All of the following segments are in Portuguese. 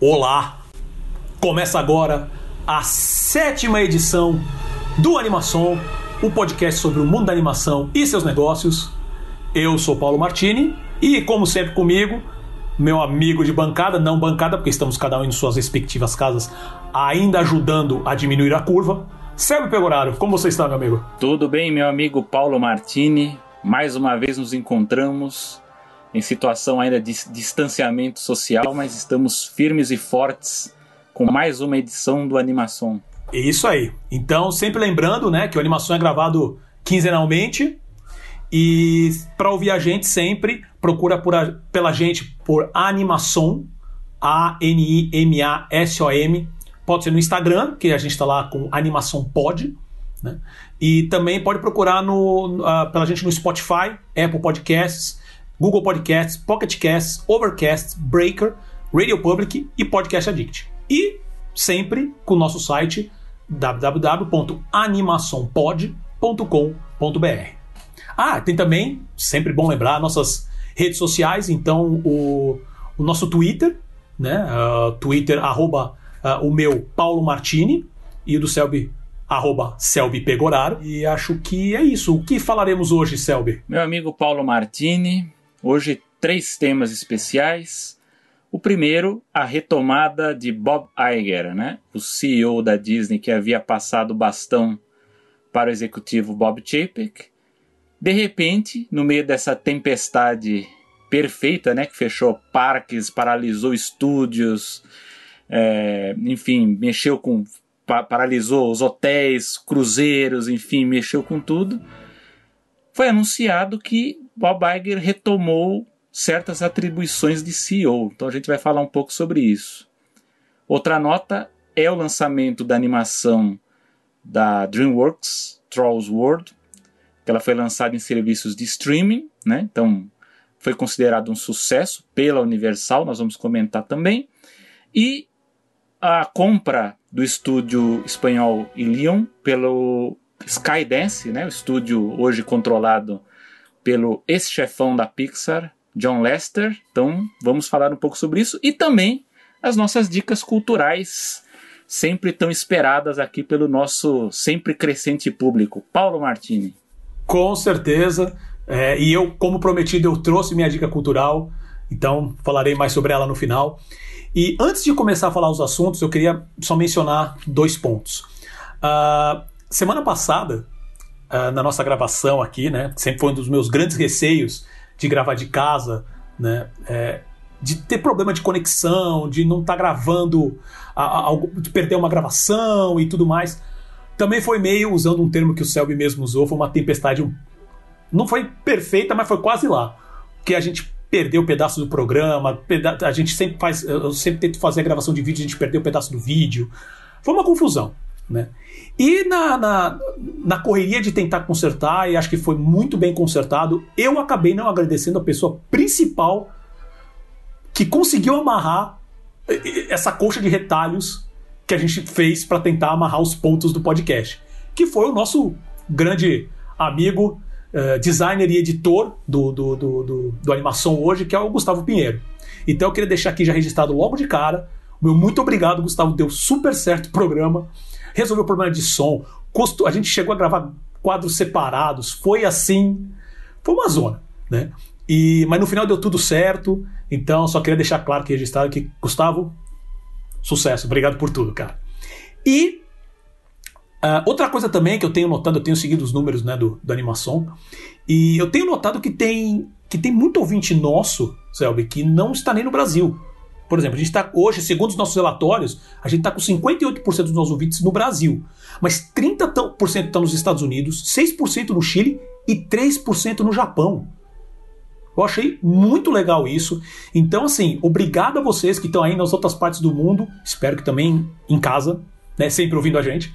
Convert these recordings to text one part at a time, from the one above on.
Olá! Começa agora a sétima edição do Animação, o podcast sobre o mundo da animação e seus negócios. Eu sou Paulo Martini e, como sempre, comigo, meu amigo de bancada, não bancada, porque estamos cada um em suas respectivas casas, ainda ajudando a diminuir a curva. Sérgio Pegoraro, como você está, meu amigo? Tudo bem, meu amigo Paulo Martini. Mais uma vez nos encontramos em situação ainda de distanciamento social, mas estamos firmes e fortes com mais uma edição do Animação. Isso aí. Então, sempre lembrando, né, que o Animação é gravado quinzenalmente e para ouvir a gente sempre procura por a, pela gente por Animação, A N I M A S O M. Pode ser no Instagram, que a gente está lá com Animação Pod, né? E também pode procurar no, uh, pela gente no Spotify, Apple Podcasts, Google Podcasts, Pocket Casts, Overcast, Breaker, Radio Public e Podcast Addict. E sempre com o nosso site www.animaçãopod.com.br. Ah, tem também, sempre bom lembrar, nossas redes sociais, então o, o nosso Twitter, né? Uh, Twitter, arroba uh, o meu Paulo Martini e o do Selby, arroba Selby Pegoraro. E acho que é isso. O que falaremos hoje, Selby? Meu amigo Paulo Martini, hoje três temas especiais. O primeiro, a retomada de Bob Iger, né? o CEO da Disney que havia passado o bastão para o executivo Bob Chapek. De repente, no meio dessa tempestade perfeita, né, que fechou parques, paralisou estúdios, é, enfim, mexeu com, pa paralisou os hotéis, cruzeiros, enfim, mexeu com tudo. Foi anunciado que Bob Iger retomou certas atribuições de CEO. Então a gente vai falar um pouco sobre isso. Outra nota é o lançamento da animação da DreamWorks, Trolls World, que ela foi lançada em serviços de streaming, né? Então foi considerado um sucesso pela Universal, nós vamos comentar também. E a compra do estúdio espanhol Ilion pelo Skydance, né? O estúdio hoje controlado pelo ex-chefão da Pixar, John Lester. Então, vamos falar um pouco sobre isso e também as nossas dicas culturais, sempre tão esperadas aqui pelo nosso sempre crescente público. Paulo Martini. Com certeza. É, e eu, como prometido, eu trouxe minha dica cultural, então falarei mais sobre ela no final. E antes de começar a falar os assuntos, eu queria só mencionar dois pontos. Uh, semana passada, uh, na nossa gravação aqui, né, sempre foi um dos meus grandes receios de gravar de casa, né? É, de ter problema de conexão, de não estar tá gravando, a, a, de perder uma gravação e tudo mais. Também foi meio, usando um termo que o Selby mesmo usou, foi uma tempestade. Não foi perfeita, mas foi quase lá. Que a gente perdeu um pedaço do programa, a gente sempre faz. Eu sempre tento fazer a gravação de vídeo, a gente perdeu um pedaço do vídeo. Foi uma confusão. Né? E na, na, na, correria de tentar consertar, e acho que foi muito bem consertado, eu acabei não agradecendo a pessoa principal que conseguiu amarrar essa coxa de retalhos que a gente fez para tentar amarrar os pontos do podcast, que foi o nosso grande amigo, uh, designer e editor do, do, do, do, do Animação hoje, que é o Gustavo Pinheiro. Então eu queria deixar aqui já registrado logo de cara. Meu muito obrigado, Gustavo. Deu super certo o programa resolveu o problema de som, a gente chegou a gravar quadros separados, foi assim, foi uma zona, né? E, mas no final deu tudo certo, então só queria deixar claro que registrado que Gustavo, sucesso, obrigado por tudo, cara. E uh, outra coisa também que eu tenho notado, eu tenho seguido os números né, do, do animação, e eu tenho notado que tem, que tem muito ouvinte nosso, Selby, que não está nem no Brasil. Por exemplo, a gente está hoje, segundo os nossos relatórios, a gente está com 58% dos nossos ouvintes no Brasil, mas 30% estão nos Estados Unidos, 6% no Chile e 3% no Japão. Eu achei muito legal isso. Então, assim, obrigado a vocês que estão aí nas outras partes do mundo. Espero que também em casa, né? Sempre ouvindo a gente.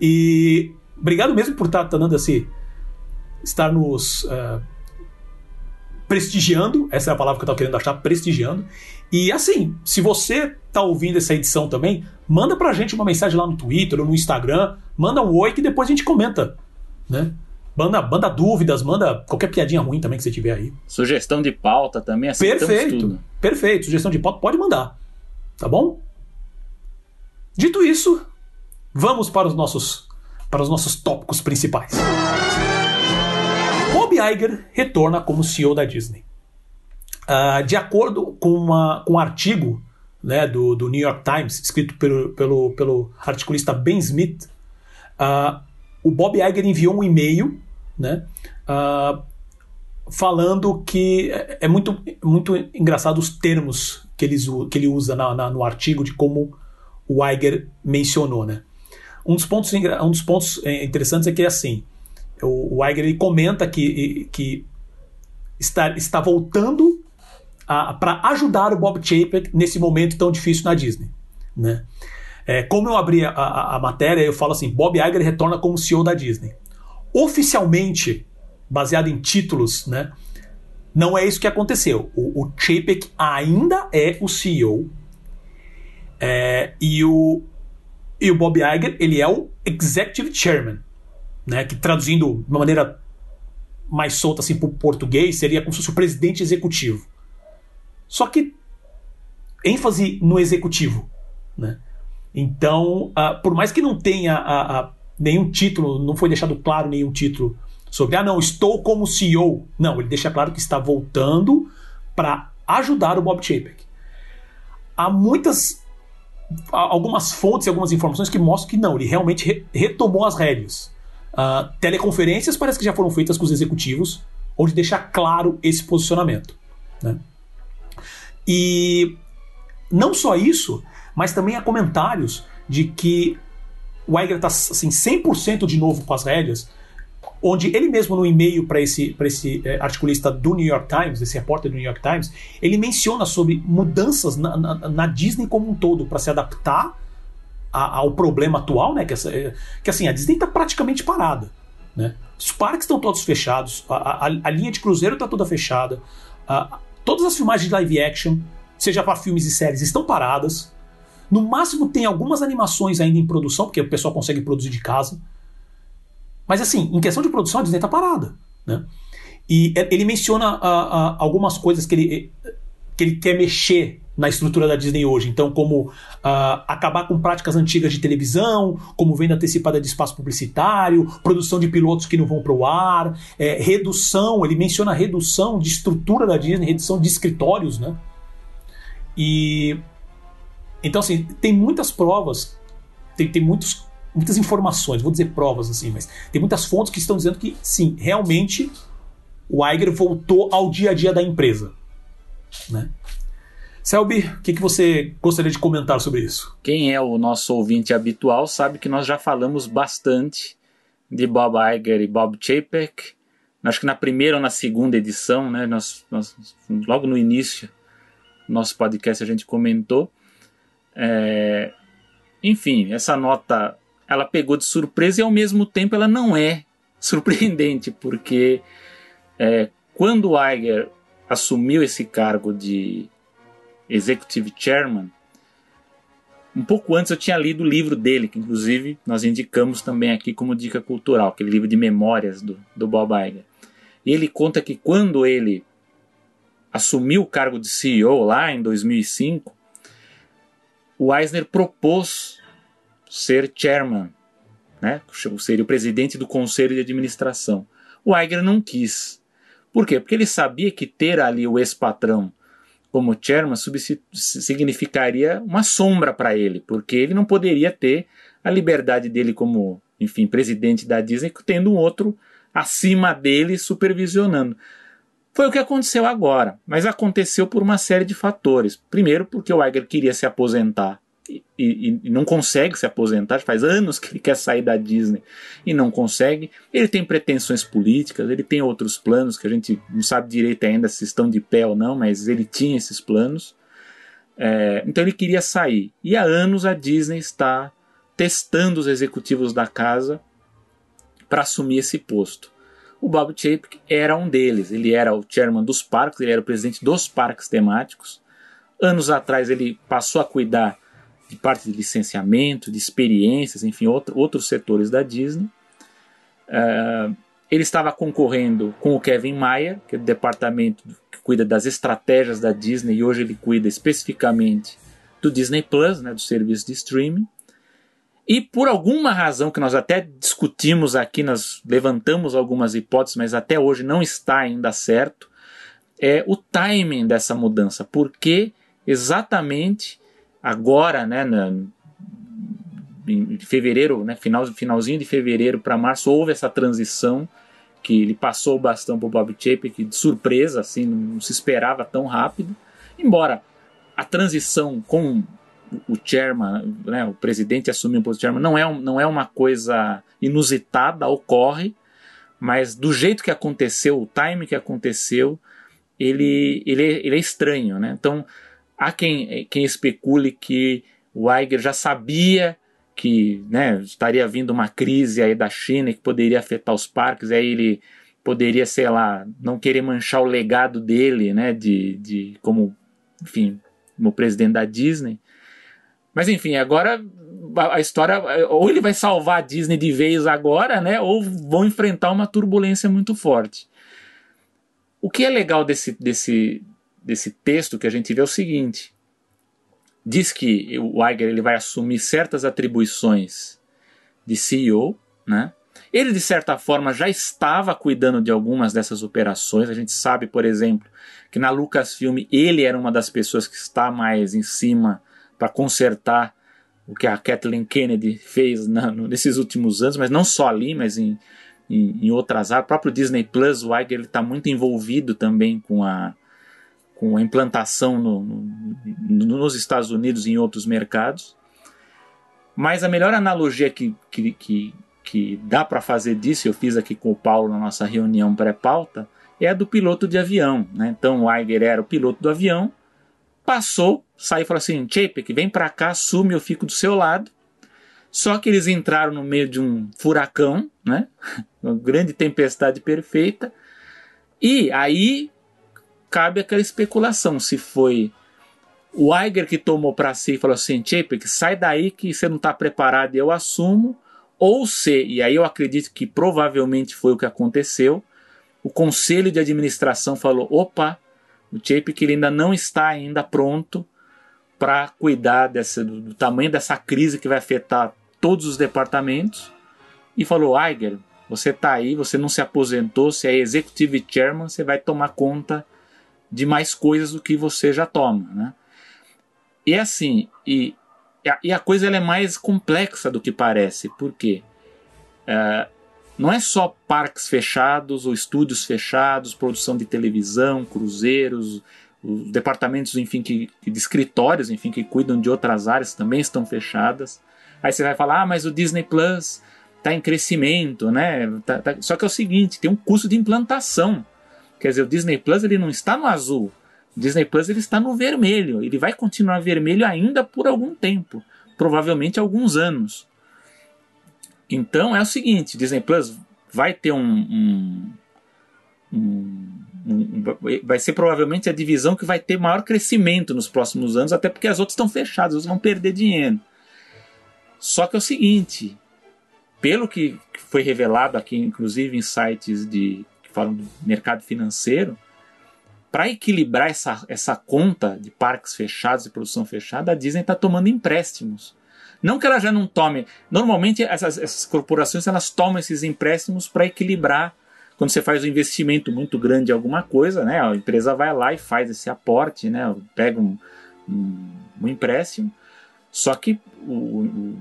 E obrigado mesmo por estar tá, tá dando esse. estar nos. Uh, prestigiando, essa é a palavra que eu estava querendo achar, prestigiando. E assim, se você tá ouvindo essa edição também, manda pra gente uma mensagem lá no Twitter ou no Instagram, manda um oi que depois a gente comenta, né? Manda, manda dúvidas, manda qualquer piadinha ruim também que você tiver aí. Sugestão de pauta também, Perfeito, tudo. perfeito. Sugestão de pauta pode mandar. Tá bom? Dito isso, vamos para os nossos para os nossos tópicos principais. Bob Iger retorna como CEO da Disney. Uh, de acordo com, uma, com um artigo né, do, do New York Times, escrito pelo, pelo, pelo articulista Ben Smith, uh, o Bob Iger enviou um e-mail né, uh, falando que é, é muito, muito engraçado os termos que, que ele usa na, na, no artigo de como o Iger mencionou. Né. Um, dos pontos, um dos pontos é, interessantes é que assim, o, o Iger comenta que, que está, está voltando para ajudar o Bob Chapek nesse momento tão difícil na Disney. Né? É, como eu abri a, a, a, matéria, eu falo assim: Bob Iger retorna como CEO da Disney. Oficialmente, baseado em títulos, né, não é isso que aconteceu. O, o Chapek ainda é o CEO é, e, o, e o Bob Iger ele é o Executive Chairman, né, que traduzindo de uma maneira mais solta assim, para o português seria como se fosse o presidente executivo. Só que ênfase no executivo, né? Então, uh, por mais que não tenha uh, uh, nenhum título, não foi deixado claro nenhum título sobre, ah, não, estou como CEO. Não, ele deixa claro que está voltando para ajudar o Bob Chapek. Há muitas, algumas fontes algumas informações que mostram que não, ele realmente re retomou as rédeas. Teleconferências parece que já foram feitas com os executivos, onde deixa claro esse posicionamento. Né? E não só isso, mas também há comentários de que o Iger está assim, 100% de novo com as rédeas, onde ele mesmo no e-mail para esse, pra esse é, articulista do New York Times, esse repórter do New York Times, ele menciona sobre mudanças na, na, na Disney como um todo para se adaptar a, ao problema atual, né? Que, essa, é, que assim, a Disney está praticamente parada. Né? Os parques estão todos fechados, a, a, a linha de cruzeiro está toda fechada, a, Todas as filmagens de live action, seja para filmes e séries, estão paradas. No máximo tem algumas animações ainda em produção, porque o pessoal consegue produzir de casa. Mas assim, em questão de produção, a Disney está parada. Né? E ele menciona algumas coisas que ele, que ele quer mexer na estrutura da Disney hoje. Então, como uh, acabar com práticas antigas de televisão, como venda antecipada de espaço publicitário, produção de pilotos que não vão para o ar, é, redução, ele menciona redução de estrutura da Disney, redução de escritórios, né? E então assim, tem muitas provas, tem, tem muitos, muitas informações, vou dizer provas assim, mas tem muitas fontes que estão dizendo que sim, realmente o Iger voltou ao dia a dia da empresa, né? Selby, o que, que você gostaria de comentar sobre isso? Quem é o nosso ouvinte habitual sabe que nós já falamos bastante de Bob Iger e Bob Chapek. Acho que na primeira ou na segunda edição, né, nós, nós logo no início do nosso podcast a gente comentou. É, enfim, essa nota ela pegou de surpresa e ao mesmo tempo ela não é surpreendente, porque é, quando o Iger assumiu esse cargo de Executive Chairman, um pouco antes eu tinha lido o livro dele, que inclusive nós indicamos também aqui como dica cultural, aquele livro de memórias do, do Bob Iger. E ele conta que quando ele assumiu o cargo de CEO lá em 2005, o Eisner propôs ser chairman, né? seria o presidente do conselho de administração. O Iger não quis. Por quê? Porque ele sabia que ter ali o ex-patrão como chairman significaria uma sombra para ele, porque ele não poderia ter a liberdade dele como, enfim, presidente da Disney, tendo um outro acima dele supervisionando. Foi o que aconteceu agora, mas aconteceu por uma série de fatores. Primeiro, porque o Iger queria se aposentar e, e, e, não consegue se aposentar, faz anos que ele quer sair da Disney e não consegue. Ele tem pretensões políticas, ele tem outros planos que a gente não sabe direito ainda se estão de pé ou não, mas ele tinha esses planos. É, então ele queria sair. E há anos a Disney está testando os executivos da casa para assumir esse posto. O Bob Chapek era um deles. Ele era o chairman dos parques, ele era o presidente dos parques temáticos. Anos atrás ele passou a cuidar de parte de licenciamento, de experiências, enfim, outro, outros setores da Disney. Uh, ele estava concorrendo com o Kevin Mayer, que é do departamento que cuida das estratégias da Disney, e hoje ele cuida especificamente do Disney Plus, né, do serviço de streaming. E por alguma razão que nós até discutimos aqui, nós levantamos algumas hipóteses, mas até hoje não está ainda certo, é o timing dessa mudança. Porque exatamente agora, né, na, em fevereiro, né, final, finalzinho de fevereiro para março, houve essa transição que ele passou o bastão para o Bob Chapek de surpresa, assim, não se esperava tão rápido. Embora a transição com o chairman, né, o presidente assumir o posto de chairman, não é, não é uma coisa inusitada, ocorre, mas do jeito que aconteceu, o time que aconteceu, ele, ele, é, ele é estranho. Né? Então, há quem, quem especule que o Iger já sabia que né, estaria vindo uma crise aí da China que poderia afetar os parques, aí ele poderia, sei lá, não querer manchar o legado dele, né, de, de como, enfim, como presidente da Disney. Mas enfim, agora a história ou ele vai salvar a Disney de vez agora, né, ou vão enfrentar uma turbulência muito forte. O que é legal desse, desse, desse texto que a gente vê é o seguinte: diz que o Iger ele vai assumir certas atribuições de CEO, né? Ele, de certa forma, já estava cuidando de algumas dessas operações. A gente sabe, por exemplo, que na Lucasfilm ele era uma das pessoas que está mais em cima para consertar o que a Kathleen Kennedy fez na, nesses últimos anos, mas não só ali, mas em, em, em outras áreas. O próprio Disney Plus, o Iger está muito envolvido também com a, com a implantação no, no, nos Estados Unidos e em outros mercados. Mas a melhor analogia que, que, que, que dá para fazer disso, eu fiz aqui com o Paulo na nossa reunião pré-pauta, é a do piloto de avião. Né? Então o Iger era o piloto do avião, passou, saiu e falou assim: Chapek, vem para cá, assume, eu fico do seu lado. Só que eles entraram no meio de um furacão, né? uma grande tempestade perfeita. E aí cabe aquela especulação se foi o Iger que tomou para si e falou assim: Chapek, sai daí que você não está preparado e eu assumo. Ou se, e aí eu acredito que provavelmente foi o que aconteceu, o conselho de administração falou: opa, o Chape que ele ainda não está ainda pronto para cuidar desse, do, do, tamanho dessa crise que vai afetar todos os departamentos. E falou: Iger, você está aí, você não se aposentou, você é executive chairman, você vai tomar conta de mais coisas do que você já toma. Né? E assim, e, e a coisa ela é mais complexa do que parece, porque uh, não é só parques fechados ou estúdios fechados, produção de televisão, cruzeiros, os departamentos, enfim, que, de escritórios, enfim, que cuidam de outras áreas também estão fechadas. Aí você vai falar, ah, mas o Disney Plus está em crescimento, né? Tá, tá... Só que é o seguinte, tem um custo de implantação. Quer dizer, o Disney Plus ele não está no azul. O Disney Plus ele está no vermelho. Ele vai continuar vermelho ainda por algum tempo, provavelmente alguns anos. Então é o seguinte, Disney Plus vai ter um, um, um, um, vai ser provavelmente a divisão que vai ter maior crescimento nos próximos anos, até porque as outras estão fechadas, elas vão perder dinheiro. Só que é o seguinte, pelo que foi revelado aqui, inclusive em sites de falam do mercado financeiro, para equilibrar essa, essa conta de parques fechados e produção fechada, a Disney está tomando empréstimos não que ela já não tome. Normalmente essas, essas corporações elas tomam esses empréstimos para equilibrar. Quando você faz um investimento muito grande em alguma coisa, né, a empresa vai lá e faz esse aporte, né, pega um, um, um empréstimo. Só que o,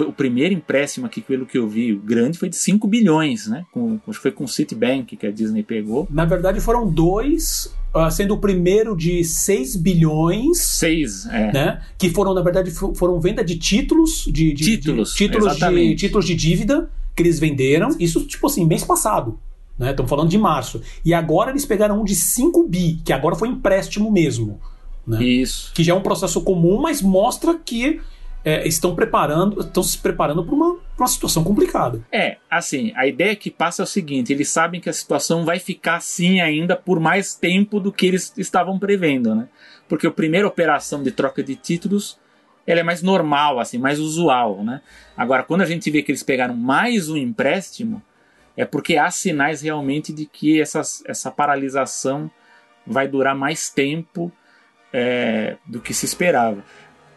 o, primeiro empréstimo aqui, pelo que eu vi, grande foi de 5 bilhões, né? Com, acho que foi com o Citibank que a Disney pegou. Na verdade foram dois uh, sendo o primeiro de 6 bilhões. 6, é. Né? Que foram, na verdade, foram venda de títulos. De, de títulos. De, títulos, de, títulos de dívida que eles venderam. Isso, tipo assim, mês passado. Né? Estamos falando de março. E agora eles pegaram um de 5 bi, que agora foi empréstimo mesmo. Né? Isso. Que já é um processo comum, mas mostra que é, estão preparando, estão se preparando para uma, uma situação complicada. É, assim, a ideia que passa é o seguinte: eles sabem que a situação vai ficar assim ainda por mais tempo do que eles estavam prevendo, né? Porque a primeira operação de troca de títulos ela é mais normal, assim, mais usual, né? Agora, quando a gente vê que eles pegaram mais um empréstimo, é porque há sinais realmente de que essas, essa paralisação vai durar mais tempo é, do que se esperava.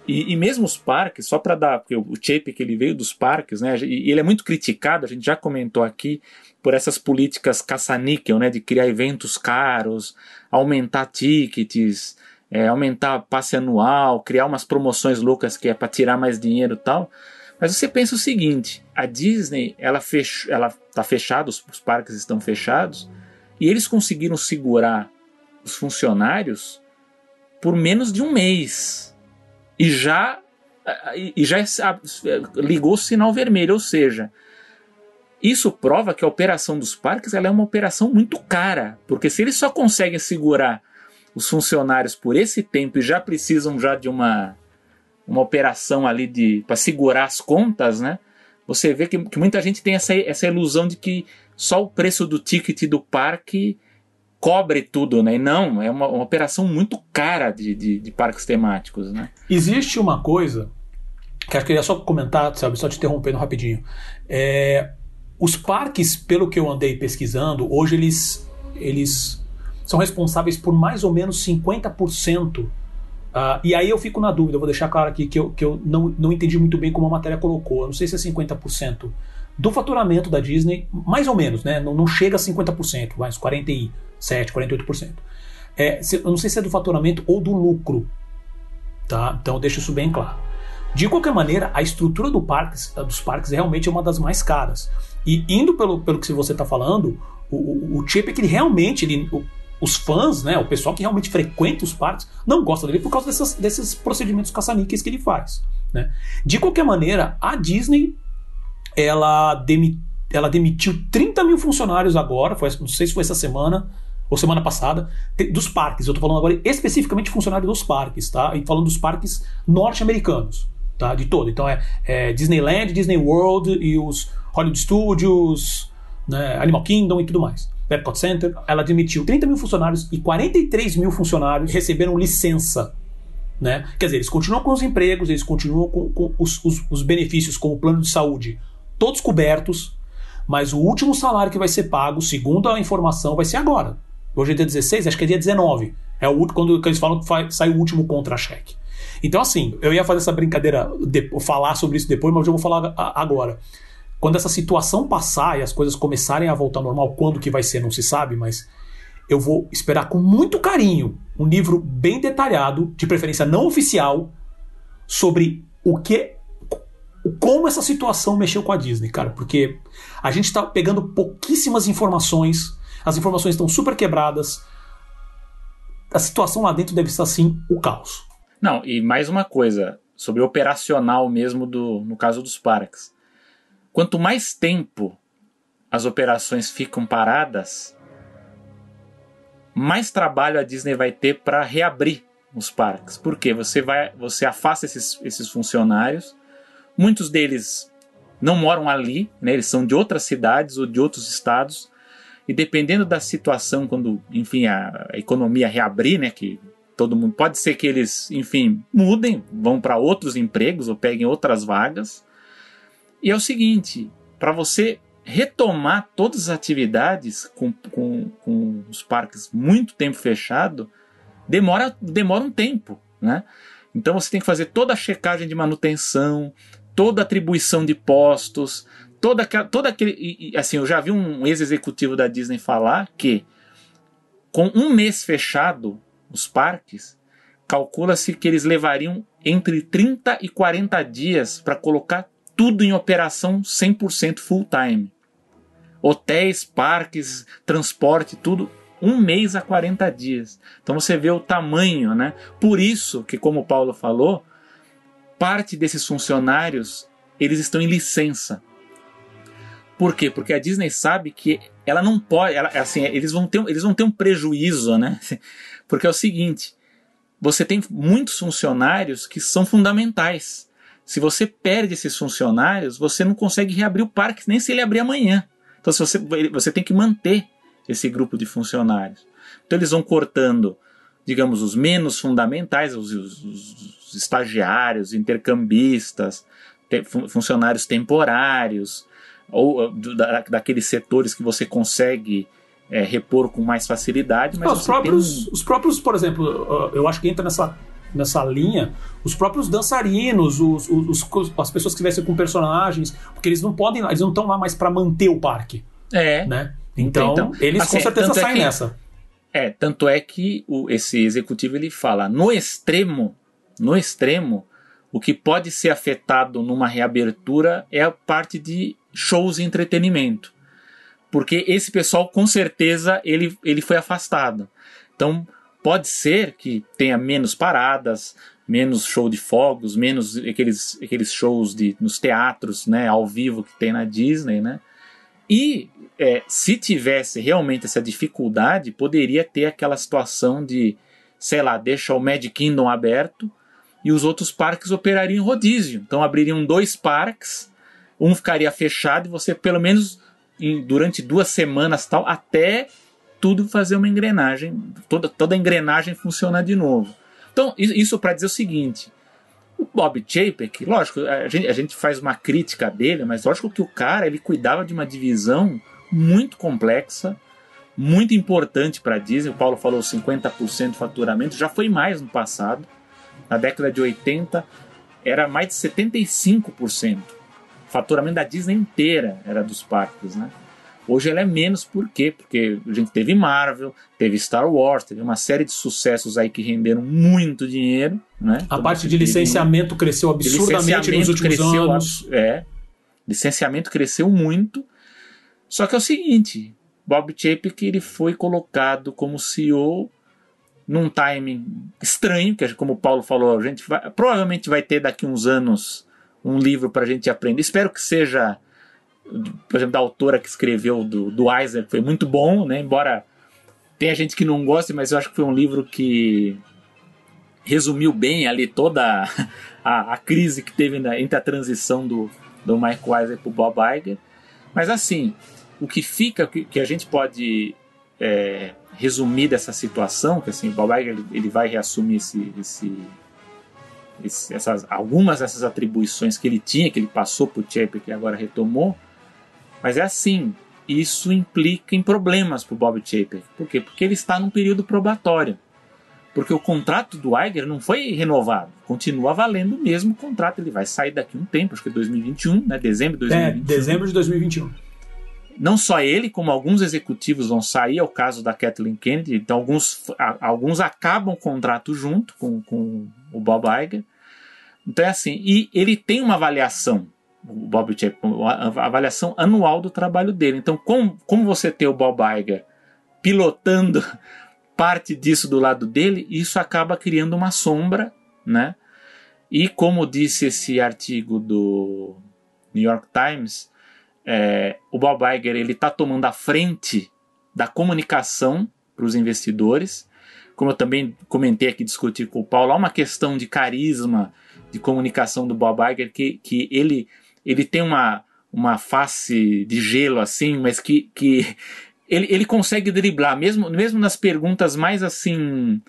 E, e, mesmo os parques, só para dar, porque o Chape que ele veio dos parques, né? E ele é muito criticado, a gente já comentou aqui, por essas políticas caça-níquel, né? De criar eventos caros, aumentar tickets, é, aumentar passe anual, criar umas promoções loucas que é para tirar mais dinheiro e tal. Mas você pensa o seguinte: a Disney ela fech, ela está fechada, os, os parques estão fechados, e eles conseguiram segurar os funcionários por menos de um mês e já e já ligou o sinal vermelho, ou seja, isso prova que a operação dos parques ela é uma operação muito cara, porque se eles só conseguem segurar os funcionários por esse tempo e já precisam já de uma uma operação ali de para segurar as contas, né? Você vê que, que muita gente tem essa, essa ilusão de que só o preço do ticket do parque cobre tudo, né? Não, é uma, uma operação muito cara de, de, de, parques temáticos, né? Existe uma coisa que acho que eu ia só comentar, sabe, só te interrompendo rapidinho. É, os parques, pelo que eu andei pesquisando, hoje eles, eles são responsáveis por mais ou menos 50%. Uh, ah, e aí eu fico na dúvida, eu vou deixar claro aqui que eu, que eu não, não entendi muito bem como a matéria colocou. Eu não sei se é 50% do faturamento da Disney, mais ou menos, né? Não, não chega a 50%, mas 40%. 7, 48%. É, eu não sei se é do faturamento ou do lucro. Tá? Então deixa isso bem claro. De qualquer maneira, a estrutura do parques, dos parques realmente é uma das mais caras. E indo pelo, pelo que você está falando, o, o, o chip é que ele realmente, ele, o, os fãs, né, o pessoal que realmente frequenta os parques, não gosta dele por causa dessas, desses procedimentos caça-níqueis que ele faz. Né? De qualquer maneira, a Disney ela, demi, ela demitiu 30 mil funcionários agora, foi, não sei se foi essa semana, ou semana passada, dos parques. Eu estou falando agora especificamente funcionário dos parques, tá? E falando dos parques norte-americanos, tá? De todo. Então é, é, Disneyland, Disney World e os Hollywood Studios, né? Animal Kingdom e tudo mais. Epcot Center. Ela demitiu 30 mil funcionários e 43 mil funcionários receberam licença. Né? Quer dizer, eles continuam com os empregos, eles continuam com, com os, os, os benefícios como o plano de saúde, todos cobertos, mas o último salário que vai ser pago, segundo a informação, vai ser agora, Hoje é dia 16, acho que é dia 19. É o último, quando eles falam que sai o último contra-cheque. Então, assim, eu ia fazer essa brincadeira, de, falar sobre isso depois, mas eu vou falar agora. Quando essa situação passar e as coisas começarem a voltar ao normal, quando que vai ser, não se sabe, mas eu vou esperar com muito carinho um livro bem detalhado, de preferência não oficial, sobre o que como essa situação mexeu com a Disney, cara, porque a gente está pegando pouquíssimas informações as informações estão super quebradas. A situação lá dentro deve estar assim o caos. Não, e mais uma coisa sobre operacional mesmo do no caso dos parques. Quanto mais tempo as operações ficam paradas, mais trabalho a Disney vai ter para reabrir os parques. Porque você vai, você afasta esses, esses funcionários, muitos deles não moram ali, né, eles são de outras cidades ou de outros estados. E dependendo da situação, quando, enfim, a, economia reabrir, né, que todo mundo pode ser que eles, enfim, mudem, vão para outros empregos ou peguem outras vagas. E é o seguinte, para você retomar todas as atividades com, com, com os parques muito tempo fechado, demora, demora um tempo, né? Então você tem que fazer toda a checagem de manutenção, toda atribuição de postos, toda, toda aquele. Assim, eu já vi um ex-executivo da Disney falar que com um mês fechado os parques, calcula-se que eles levariam entre 30 e 40 dias para colocar tudo em operação 100% full time. Hotéis, parques, transporte, tudo um mês a 40 dias. Então você vê o tamanho, né? Por isso que, como o Paulo falou, parte desses funcionários eles estão em licença. Por quê? Porque a Disney sabe que ela não pode, ela, assim, eles vão ter, eles vão ter um prejuízo, né? Porque é o seguinte, você tem muitos funcionários que são fundamentais. Se você perde esses funcionários, você não consegue reabrir o parque nem se ele abrir amanhã. Então se você, você tem que manter esse grupo de funcionários. Então eles vão cortando, digamos, os menos fundamentais, os, os, os estagiários, intercambistas, te, funcionários temporários, ou uh, da, daqueles setores que você consegue é, repor com mais facilidade. Mas Não, os, próprios, os próprios, por exemplo, uh, eu acho que entra nessa nessa linha os próprios dançarinos, os, os, os as pessoas que estivessem com personagens, porque eles não podem, eles não estão lá mais para manter o parque. É. Né? Então, então eles assim, com certeza saem é que, nessa. É, tanto é que o, esse executivo ele fala, no extremo, no extremo, o que pode ser afetado numa reabertura é a parte de shows e entretenimento. Porque esse pessoal, com certeza, ele, ele foi afastado. Então, pode ser que tenha menos paradas, menos show de fogos, menos aqueles, aqueles shows de, nos teatros, né, ao vivo que tem na Disney, né? E é, se tivesse realmente essa dificuldade, poderia ter aquela situação de, sei lá, deixa o Magic Kingdom aberto e os outros parques operariam em rodízio. Então abririam dois parques, um ficaria fechado e você pelo menos em, durante duas semanas tal até tudo fazer uma engrenagem, toda, toda a engrenagem funcionar de novo. Então isso para dizer o seguinte, o Bob Chapek, lógico, a gente, a gente faz uma crítica dele, mas lógico que o cara ele cuidava de uma divisão muito complexa, muito importante para a Disney. O Paulo falou 50% de faturamento, já foi mais no passado. Na década de 80 era mais de 75%. O faturamento da Disney inteira era dos parques, né? Hoje ela é menos, por quê? Porque a gente teve Marvel, teve Star Wars, teve uma série de sucessos aí que renderam muito dinheiro. Né? A parte de licenciamento de... cresceu absurdamente nos últimos cresceu, anos. É, licenciamento cresceu muito. Só que é o seguinte, Bob Chapek ele foi colocado como CEO num timing estranho, que como o Paulo falou, a gente vai, provavelmente vai ter daqui uns anos um livro para a gente aprender. Espero que seja por exemplo, da autora que escreveu do, do que foi muito bom, né? Embora tenha gente que não goste, mas eu acho que foi um livro que resumiu bem ali toda a, a crise que teve na, entre a transição do, do Mike Eisner para o Bob Iger. Mas assim, o que fica, que a gente pode é, resumir dessa situação, que assim, o Bob ele, ele vai reassumir esse, esse, esse, essas, algumas dessas atribuições que ele tinha, que ele passou o Chapek e agora retomou, mas é assim, isso implica em problemas para o Bob Chapek. Por quê? Porque ele está num período probatório. Porque o contrato do Iger não foi renovado. Continua valendo o mesmo contrato. Ele vai sair daqui um tempo, acho que é 2021, né? Dezembro de 2021. É, dezembro de 2021. Não só ele, como alguns executivos vão sair, é o caso da Kathleen Kennedy. Então, alguns, alguns acabam o contrato junto com, com o Bob Iger. Então, é assim. E ele tem uma avaliação o Bob Chapman, a avaliação anual do trabalho dele. Então, como, como você ter o Bob Iger pilotando parte disso do lado dele, isso acaba criando uma sombra, né? E como disse esse artigo do New York Times, é, o Bob Iger ele está tomando a frente da comunicação para os investidores. Como eu também comentei aqui, discuti com o Paulo, há uma questão de carisma, de comunicação do Bob Iger que, que ele ele tem uma, uma face de gelo assim, mas que, que ele, ele consegue driblar, mesmo, mesmo nas perguntas mais assim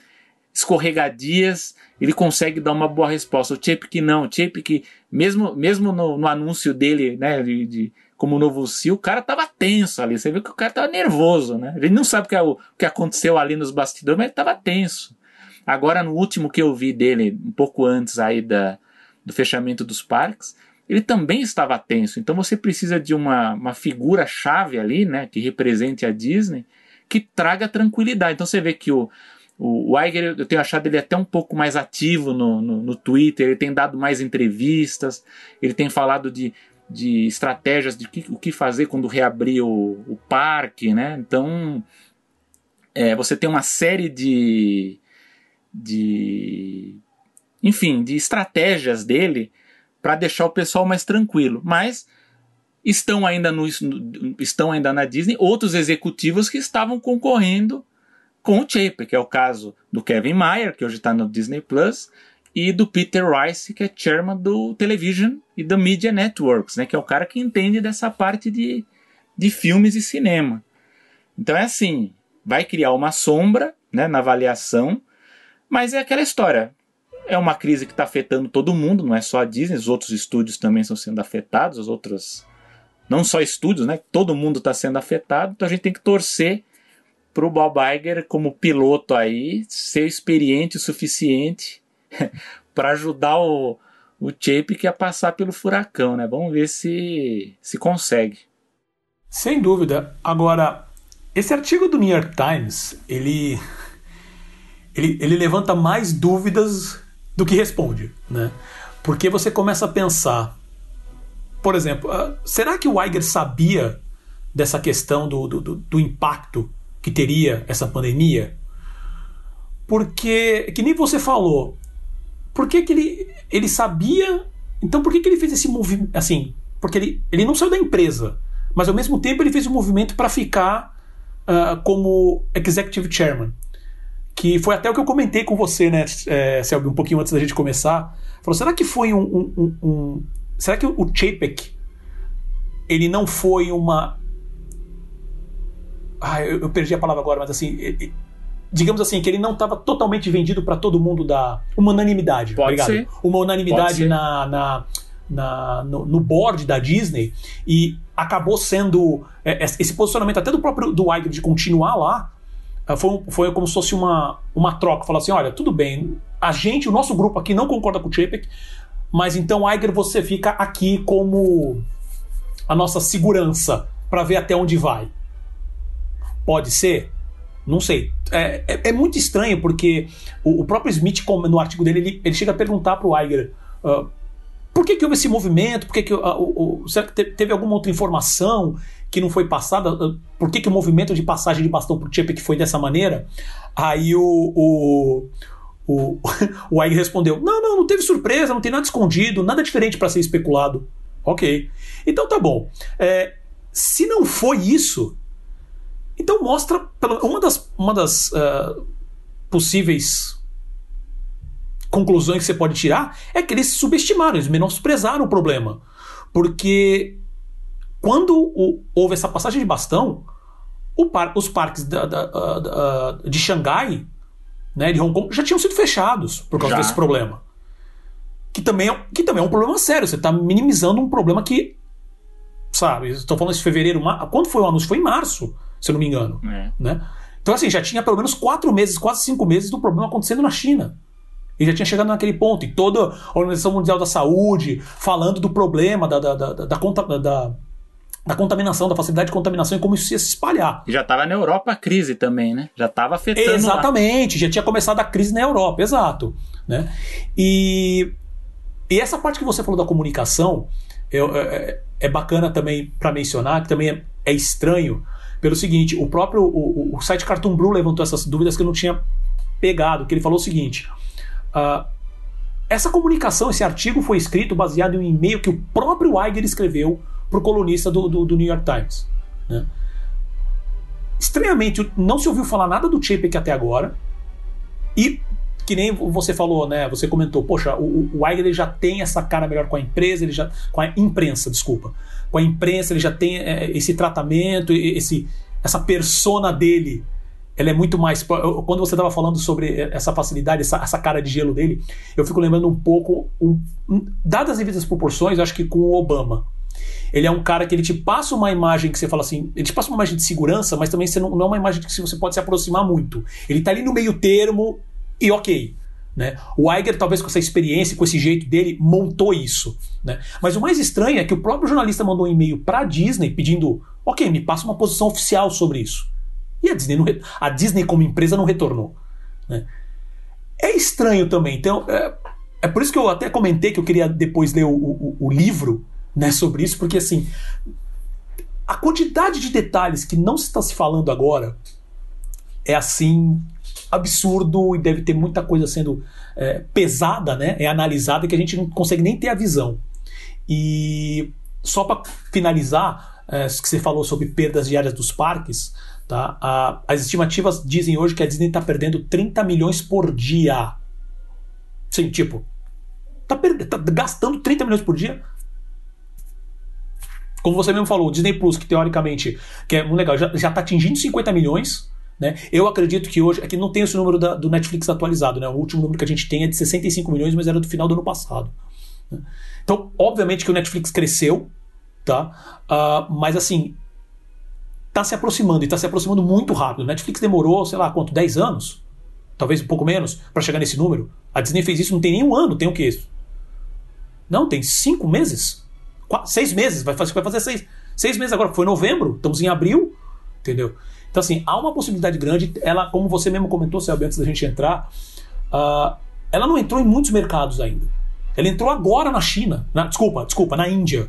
escorregadias, ele consegue dar uma boa resposta. O que não, o que mesmo, mesmo no, no anúncio dele, né, de, de, como novo CEO, o cara tava tenso ali, você viu que o cara tava nervoso, né? Gente não sabe o que, é o, o que aconteceu ali nos bastidores, mas ele tava tenso. Agora, no último que eu vi dele, um pouco antes aí da, do fechamento dos parques, ele também estava tenso. Então você precisa de uma, uma figura-chave ali, né, que represente a Disney, que traga tranquilidade. Então você vê que o, o, o Iger, eu tenho achado ele até um pouco mais ativo no, no, no Twitter, ele tem dado mais entrevistas, ele tem falado de, de estratégias de que, o que fazer quando reabrir o, o parque, né? Então é, você tem uma série de, de enfim, de estratégias dele para deixar o pessoal mais tranquilo. Mas estão ainda, no, estão ainda na Disney outros executivos que estavam concorrendo com o Chaper, que é o caso do Kevin Mayer, que hoje está no Disney Plus, e do Peter Rice, que é chairman do Television e do Media Networks, né, que é o cara que entende dessa parte de, de filmes e cinema. Então é assim, vai criar uma sombra né, na avaliação, mas é aquela história é uma crise que está afetando todo mundo, não é só a Disney, os outros estúdios também estão sendo afetados, as outras. Não só estúdios, né? Todo mundo está sendo afetado, então a gente tem que torcer para o Bob Iger, como piloto aí, ser experiente o suficiente para ajudar o, o Chapek a passar pelo furacão, né? Vamos ver se se consegue. Sem dúvida. Agora, esse artigo do New York Times, ele ele, ele levanta mais dúvidas do que responde, né? Porque você começa a pensar, por exemplo, uh, será que o Iger sabia dessa questão do, do, do impacto que teria essa pandemia? Porque, que nem você falou, por que, que ele, ele sabia. Então, por que, que ele fez esse movimento? Assim, porque ele, ele não saiu da empresa, mas ao mesmo tempo ele fez um movimento para ficar uh, como executive chairman. Que foi até o que eu comentei com você, né, é, Selby, um pouquinho antes da gente começar. Falou, será que foi um. um, um, um será que o Chapek ele não foi uma. Ah, eu, eu, perdi a palavra agora, mas assim. Ele, digamos assim, que ele não estava totalmente vendido para todo mundo da. Uma unanimidade. Pode obrigado. ser. Uma unanimidade na, na, na no, no, board da Disney e acabou sendo. É, esse posicionamento até do próprio do Iger de continuar lá. É, foi, foi como se fosse uma, uma troca. Falar assim: olha, tudo bem, a gente, o nosso grupo aqui não concorda com o Chapek, mas então, Iger, você fica aqui como a nossa segurança para ver até onde vai. Pode ser? Não sei. É, é, é muito estranho porque o, o, próprio Smith, no artigo dele, ele, ele chega a perguntar para Iger uh, por que, que houve esse movimento, por que, que uh, uh, será que teve alguma outra informação que não foi passada, por que, que o movimento de passagem de bastão para o Chapek foi dessa maneira? Aí o, o o, o respondeu: Não, não, não teve surpresa, não tem nada escondido, nada diferente para ser especulado. Ok. Então tá bom. É, se não foi isso, então mostra uma das, uma das uh, possíveis conclusões que você pode tirar é que eles subestimaram, eles menosprezaram o problema. Porque quando o, houve essa passagem de bastão, par, os parques da, da, da, de Xangai, né, de Hong Kong, já tinham sido fechados por causa já. desse problema. Que também, é, que também é um problema sério. Você está minimizando um problema que. Sabe, estou falando de fevereiro. Quando foi o anúncio? Foi em março se eu não me engano. É. Né? Então, assim, já tinha pelo menos quatro meses, quase cinco meses do problema acontecendo na China. E já tinha chegado naquele ponto. E toda a Organização Mundial da Saúde falando do problema da, da, da, da, da, da, da contaminação, da facilidade de contaminação e como isso ia se espalhar. E já estava na Europa a crise também, né? Já estava afetando. Exatamente, lá. já tinha começado a crise na Europa, exato. Né? E, e essa parte que você falou da comunicação eu, é, é bacana também para mencionar, que também é, é estranho pelo seguinte: o próprio o, o site Cartoon Brew levantou essas dúvidas que eu não tinha pegado, que ele falou o seguinte. Uh, essa comunicação, esse artigo foi escrito baseado em um e-mail que o próprio Iger escreveu para o colunista do, do, do, New York Times. Né? Estranhamente, não se ouviu falar nada do Chapek até agora. E que nem você falou, né? Você comentou, poxa, o, o Iger já tem essa cara melhor com a empresa, ele já com a imprensa, desculpa, com a imprensa ele já tem é, esse tratamento, esse essa persona dele, ela é muito mais. Quando você estava falando sobre essa facilidade, essa, essa, cara de gelo dele, eu fico lembrando um pouco, um, dadas as devidas proporções, acho que com o Obama. Ele é um cara que ele te passa uma imagem que você fala assim, ele te passa uma imagem de segurança, mas também você não, não é uma imagem que você pode se aproximar muito. Ele está ali no meio termo e ok. Né? O Iger, talvez com essa experiência, com esse jeito dele, montou isso. Né? Mas o mais estranho é que o próprio jornalista mandou um e-mail para a Disney pedindo: ok, me passa uma posição oficial sobre isso. E a Disney, não, a Disney como empresa, não retornou. Né? É estranho também. Então, é, é, por isso que eu até comentei que eu queria depois ler o, o, o livro né, sobre isso, porque assim. A quantidade de detalhes que não se está se falando agora é assim absurdo e deve ter muita coisa sendo é, pesada, né? É analisada que a gente não consegue nem ter a visão. E só para finalizar, é, que você falou sobre perdas diárias dos parques, tá? A, as estimativas dizem hoje que a Disney está perdendo 30 milhões por dia. Sim, tipo, tá, tá gastando 30 milhões por dia como você mesmo falou, o Disney Plus, que teoricamente que é muito legal, já está atingindo 50 milhões. Né? Eu acredito que hoje, aqui não tem esse número da, do Netflix atualizado, né? o último número que a gente tem é de 65 milhões, mas era do final do ano passado. Né? Então, obviamente que o Netflix cresceu, tá? Uh, mas assim, está se aproximando e está se aproximando muito rápido. O Netflix demorou, sei lá quanto, 10 anos talvez um pouco menos, para chegar nesse número. A Disney fez isso não tem nem um ano, tem o que? Não, tem cinco meses? Quatro, seis meses, vai fazer, vai fazer seis, seis meses agora, foi novembro, estamos em abril, entendeu? Então, assim, há uma possibilidade grande. Ela, como você mesmo comentou, Selby, antes da gente entrar, uh, ela não entrou em muitos mercados ainda. Ela entrou agora na China. Na, desculpa, desculpa, na Índia.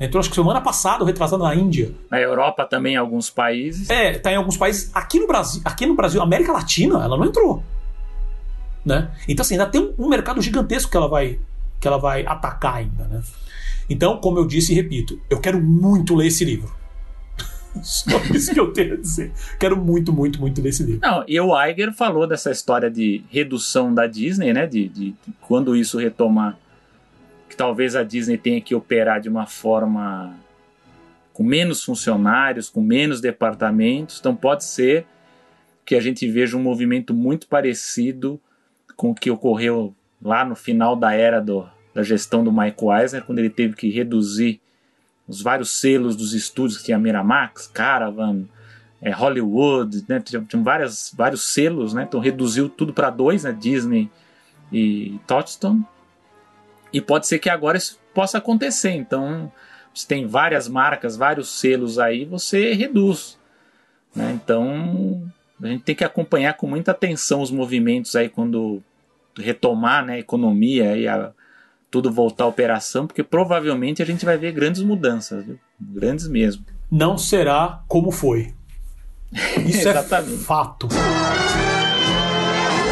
Entrou acho que semana passada, retrasada na Índia. Na Europa também, em alguns países. É, tá em alguns países. Aqui no Brasil, aqui no Brasil, América Latina, ela não entrou. Né? Então, assim, ainda tem um, um mercado gigantesco que ela vai que ela vai atacar ainda, né? Então, como eu disse e repito, eu quero muito ler esse livro. Só isso que eu tenho a dizer. Quero muito, muito, muito ler esse livro. Não, e o Iger falou dessa história de redução da Disney, né? De, de, de, quando isso retomar, que talvez a Disney tenha que operar de uma forma com menos funcionários, com menos departamentos. Então pode ser que a gente veja um movimento muito parecido com o que ocorreu lá no final da era do, da gestão do Mike Eisner, quando ele teve que reduzir os vários selos dos estúdios que tinha Miramax, Caravan, é, Hollywood, né? tinha, tinha várias, vários selos, né? então reduziu tudo para dois, né? Disney e Touchstone. E pode ser que agora isso possa acontecer. Então, você tem várias marcas, vários selos aí, você reduz. Né? Então, a gente tem que acompanhar com muita atenção os movimentos aí quando retomar né, a economia e a, tudo voltar à operação, porque provavelmente a gente vai ver grandes mudanças, viu? grandes mesmo. Não será como foi. Isso é fato.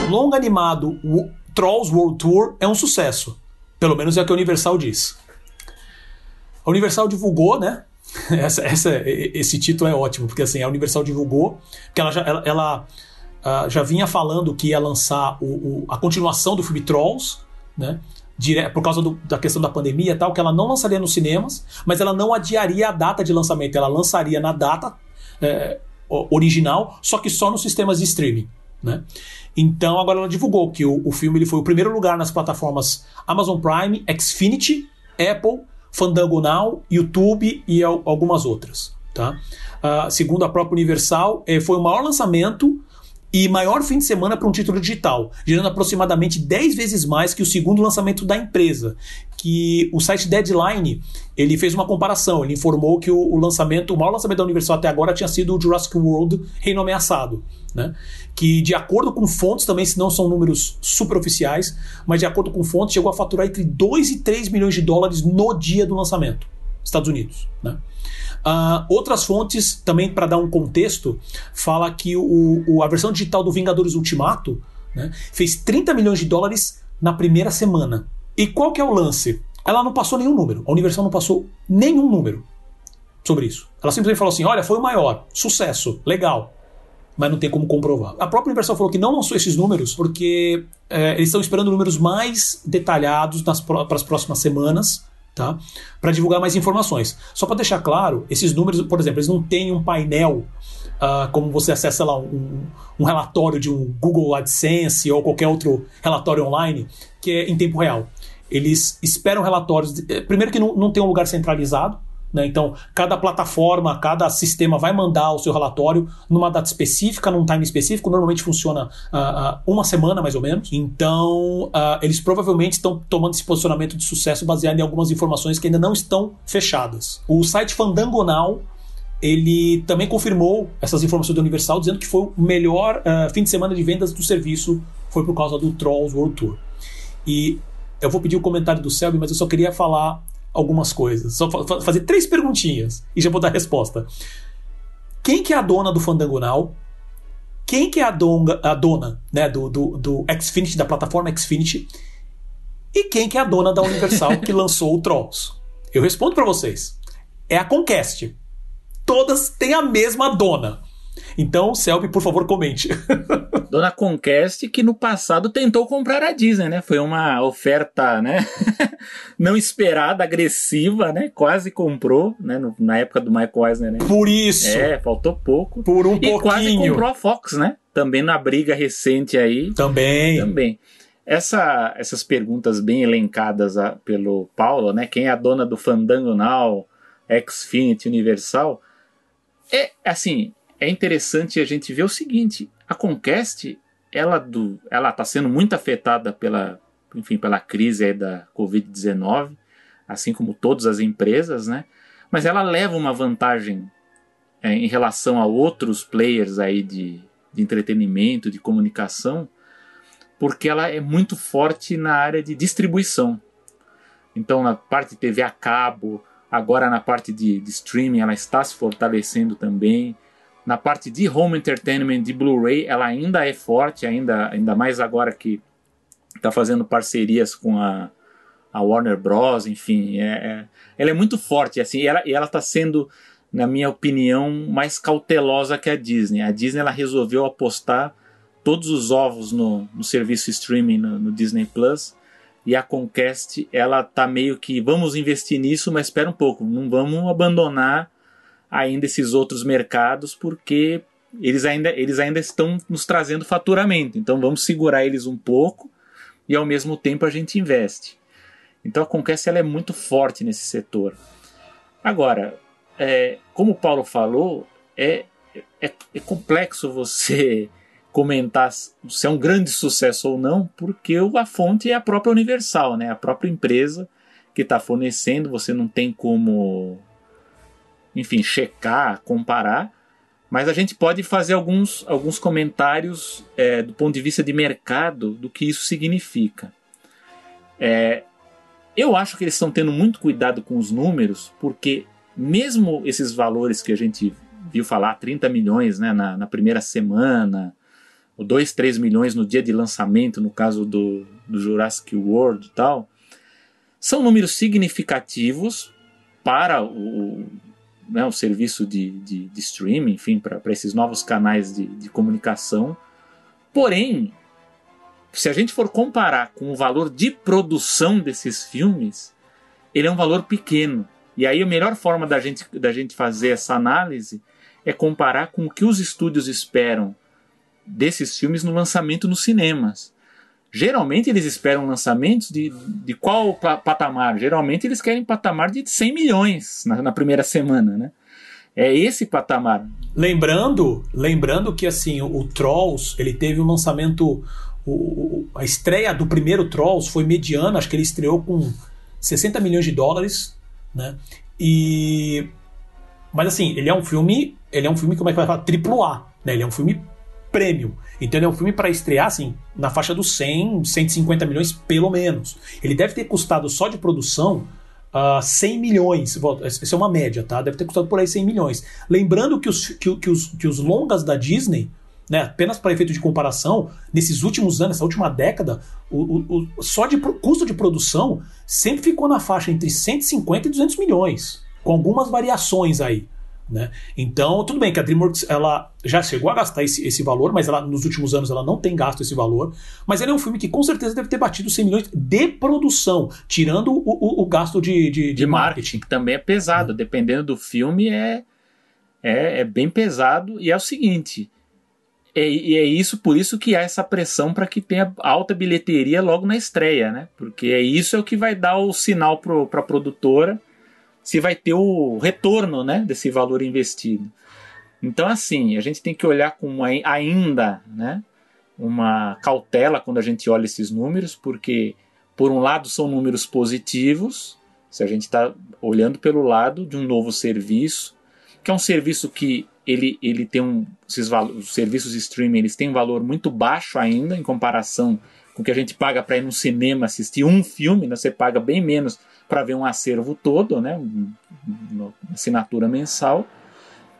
Longa animado o Trolls World Tour é um sucesso. Pelo menos é o que a Universal diz. A Universal divulgou, né? Essa, essa, esse título é ótimo, porque assim, a Universal divulgou que ela já, ela, ela uh, já vinha falando que ia lançar o, o, a continuação do filme Trolls, né? Dire... por causa do, da questão da pandemia e tal, que ela não lançaria nos cinemas, mas ela não adiaria a data de lançamento, ela lançaria na data é, original, só que só nos sistemas de streaming. Né? Então agora ela divulgou que o, o filme ele foi o primeiro lugar nas plataformas Amazon Prime, Xfinity, Apple, Fandango Now, YouTube e al algumas outras. Tá? Uh, segundo a própria Universal, eh, foi o maior lançamento e maior fim de semana para um título digital, gerando aproximadamente 10 vezes mais que o segundo lançamento da empresa. Que o site Deadline ele fez uma comparação, ele informou que o, o lançamento, o maior lançamento da Universal até agora tinha sido o Jurassic World Reino Ameaçado. Né? Que de acordo com fontes, também se não são números super oficiais, mas de acordo com fontes, chegou a faturar entre 2 e 3 milhões de dólares no dia do lançamento. Estados Unidos. Né? Uh, outras fontes, também para dar um contexto, fala que o, o, a versão digital do Vingadores Ultimato né, fez 30 milhões de dólares na primeira semana. E qual que é o lance? Ela não passou nenhum número. A Universal não passou nenhum número sobre isso. Ela simplesmente falou assim: olha, foi o maior, sucesso, legal. Mas não tem como comprovar. A própria Universal falou que não lançou esses números porque é, eles estão esperando números mais detalhados para as próximas semanas tá? Para divulgar mais informações. Só para deixar claro, esses números, por exemplo, eles não têm um painel uh, como você acessa lá um, um, relatório de um Google AdSense ou qualquer outro relatório online que é em tempo real. Eles esperam relatórios. De, eh, primeiro que não, não tem um lugar centralizado. Né? Então, cada plataforma, cada sistema vai mandar o seu relatório numa data específica, num time específico. Normalmente funciona uh, uh, uma semana, mais ou menos. Então, uh, eles provavelmente estão tomando esse posicionamento de sucesso baseado em algumas informações que ainda não estão fechadas. O site Fandangonal ele também confirmou essas informações do Universal, dizendo que foi o melhor fim de semana de vendas do serviço foi por causa do Trolls World Tour. E eu vou pedir o comentário do Selby, mas eu só queria falar algumas coisas. Só fazer três perguntinhas e já vou dar a resposta. Quem que é a dona do Fandango Now? Quem que é a, donga, a dona né, do, do, do Xfinity, da plataforma Xfinity? E quem que é a dona da Universal que lançou o Trolls? Eu respondo para vocês. É a Conquest. Todas têm a mesma dona. Então, Selby, por favor, comente. Dona Conquest, que no passado tentou comprar a Disney, né? Foi uma oferta, né? Não esperada, agressiva, né? Quase comprou, né? na época do Michael Eisner, né? Por isso! É, faltou pouco. Por um e pouquinho. E quase comprou a Fox, né? Também na briga recente aí. Também. Também. Essa, essas perguntas bem elencadas a, pelo Paulo, né? Quem é a dona do Fandango Now, Xfinity, Universal? É, assim, é interessante a gente ver o seguinte: a Conquest ela do, ela está sendo muito afetada pela, enfim, pela crise da Covid-19, assim como todas as empresas, né? Mas ela leva uma vantagem é, em relação a outros players aí de, de entretenimento, de comunicação, porque ela é muito forte na área de distribuição. Então, na parte de TV a cabo, agora na parte de, de streaming, ela está se fortalecendo também. Na parte de home entertainment, de Blu-ray, ela ainda é forte, ainda, ainda mais agora que está fazendo parcerias com a, a Warner Bros. Enfim, é, é, ela é muito forte. Assim, e ela está sendo, na minha opinião, mais cautelosa que a Disney. A Disney ela resolveu apostar todos os ovos no, no serviço streaming no, no Disney Plus e a Conquest ela tá meio que vamos investir nisso, mas espera um pouco, não vamos abandonar ainda esses outros mercados porque eles ainda, eles ainda estão nos trazendo faturamento, então vamos segurar eles um pouco e ao mesmo tempo a gente investe. Então a Conquest ela é muito forte nesse setor. Agora, é, como o Paulo falou, é, é, é complexo você comentar se é um grande sucesso ou não, porque a fonte é a própria Universal, né? a própria empresa que está fornecendo, você não tem como, enfim, checar, comparar, mas a gente pode fazer alguns, alguns comentários é, do ponto de vista de mercado do que isso significa. É, eu acho que eles estão tendo muito cuidado com os números, porque mesmo esses valores que a gente viu falar, 30 milhões né, na, na primeira semana, 2, 3 milhões no dia de lançamento, no caso do, do Jurassic World e tal, são números significativos para o, né, o serviço de, de, de streaming, enfim, para esses novos canais de, de comunicação. Porém, se a gente for comparar com o valor de produção desses filmes, ele é um valor pequeno. E aí a melhor forma da gente, da gente fazer essa análise é comparar com o que os estúdios esperam desses filmes no lançamento nos cinemas. Geralmente eles esperam lançamentos de, de qual patamar? Geralmente eles querem patamar de 100 milhões na, na primeira semana, né? É esse patamar. Lembrando, lembrando que assim o, o Trolls ele teve um lançamento, o, a estreia do primeiro Trolls foi mediana, acho que ele estreou com 60 milhões de dólares, né? E mas assim ele é um filme, ele é um filme como é que vai falar, triplo A, né? Ele é um filme premium. Então ele é um filme para estrear assim, na faixa dos 100, 150 milhões pelo menos. Ele deve ter custado só de produção uh, ah, 100 milhões. Essa é uma média, tá? Deve ter custado por aí 100 milhões. Lembrando que os, que, que os, que os longas da Disney, né, apenas para efeito de comparação, nesses últimos anos, essa última década, o, o, o, só de custo de produção sempre ficou na faixa entre 150 e 200 milhões, com algumas variações aí. Né? Então, tudo bem que a DreamWorks ela já chegou a gastar esse, esse valor, mas ela, nos últimos anos ela não tem gasto esse valor. Mas ele é um filme que com certeza deve ter batido 100 milhões de produção, tirando o, o, o gasto de, de, de, de marketing. marketing. que também é pesado. Dependendo do filme, é, é, é, bem pesado. E é o seguinte: é, e é isso por isso que há essa pressão para que tenha alta bilheteria logo na estreia, né? Porque é isso é o que vai dar o sinal para a produtora se vai ter o retorno né, desse valor investido. Então, assim, a gente tem que olhar com ainda né, uma cautela quando a gente olha esses números, porque, por um lado, são números positivos, se a gente está olhando pelo lado de um novo serviço, que é um serviço que ele, ele tem um. Esses os serviços de streaming eles têm um valor muito baixo ainda em comparação com o que a gente paga para ir no cinema assistir um filme, né? você paga bem menos para ver um acervo todo, né? Uma assinatura mensal.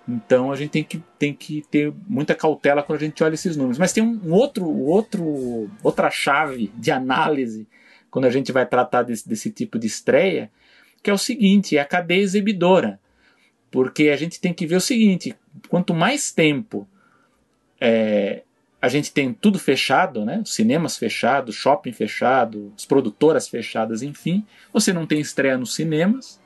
Então a gente tem que, tem que ter muita cautela quando a gente olha esses números. Mas tem um outro, outro, outra chave de análise quando a gente vai tratar desse, desse tipo de estreia, que é o seguinte: é a cadeia exibidora. Porque a gente tem que ver o seguinte: quanto mais tempo é, a gente tem tudo fechado, né? Cinemas fechados, shopping fechado, as produtoras fechadas, enfim. Você não tem estreia nos cinemas.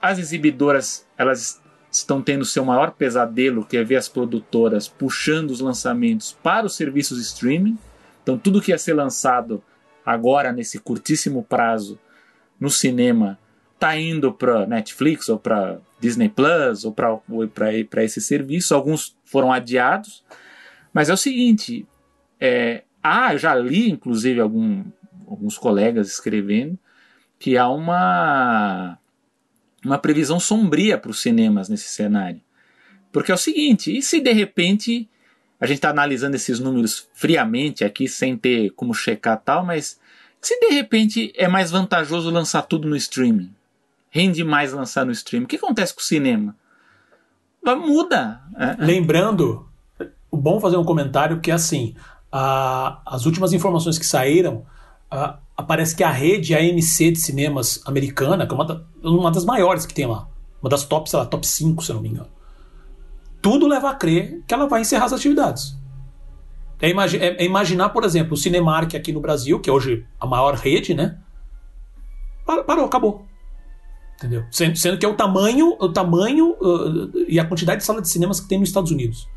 As exibidoras, elas estão tendo seu maior pesadelo, que é ver as produtoras puxando os lançamentos para os serviços streaming. Então, tudo que ia ser lançado agora, nesse curtíssimo prazo, no cinema, está indo para Netflix ou para Disney Plus ou para esse serviço. Alguns foram adiados mas é o seguinte: é, ah, eu já li, inclusive, algum, alguns colegas escrevendo que há uma, uma previsão sombria para os cinemas nesse cenário. Porque é o seguinte, e se de repente a gente está analisando esses números friamente aqui, sem ter como checar tal, mas se de repente é mais vantajoso lançar tudo no streaming, rende mais lançar no streaming, o que acontece com o cinema? Muda. É, é. Lembrando, bom fazer um comentário que é assim, a, as últimas informações que saíram, a, aparece que a rede AMC de cinemas americana, que é uma, da, uma das maiores que tem lá, uma das top, sei lá, top 5, se não me engano, tudo leva a crer que ela vai encerrar as atividades. É, imagi é, é imaginar, por exemplo, o Cinemark aqui no Brasil, que é hoje a maior rede, né? Parou, acabou. Entendeu? Sendo, sendo, que é o tamanho, o tamanho uh, e a quantidade de salas de cinemas que tem nos Estados Unidos.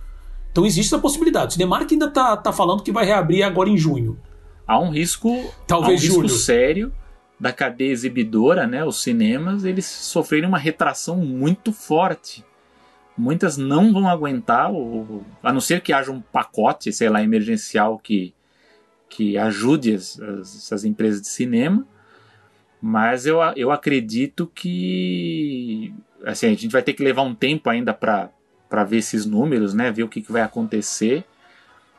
Então existe essa possibilidade. O Cinemark ainda está tá falando que vai reabrir agora em junho. Há um risco, talvez um risco sério da cadeia exibidora, né? Os cinemas eles sofrerem uma retração muito forte muitas não vão aguentar, ou, a não ser que haja um pacote, sei lá, emergencial que, que ajude as, as, as empresas de cinema. Mas eu, eu acredito que assim, a gente vai ter que levar um tempo ainda para ver esses números, né? Ver o que, que vai acontecer.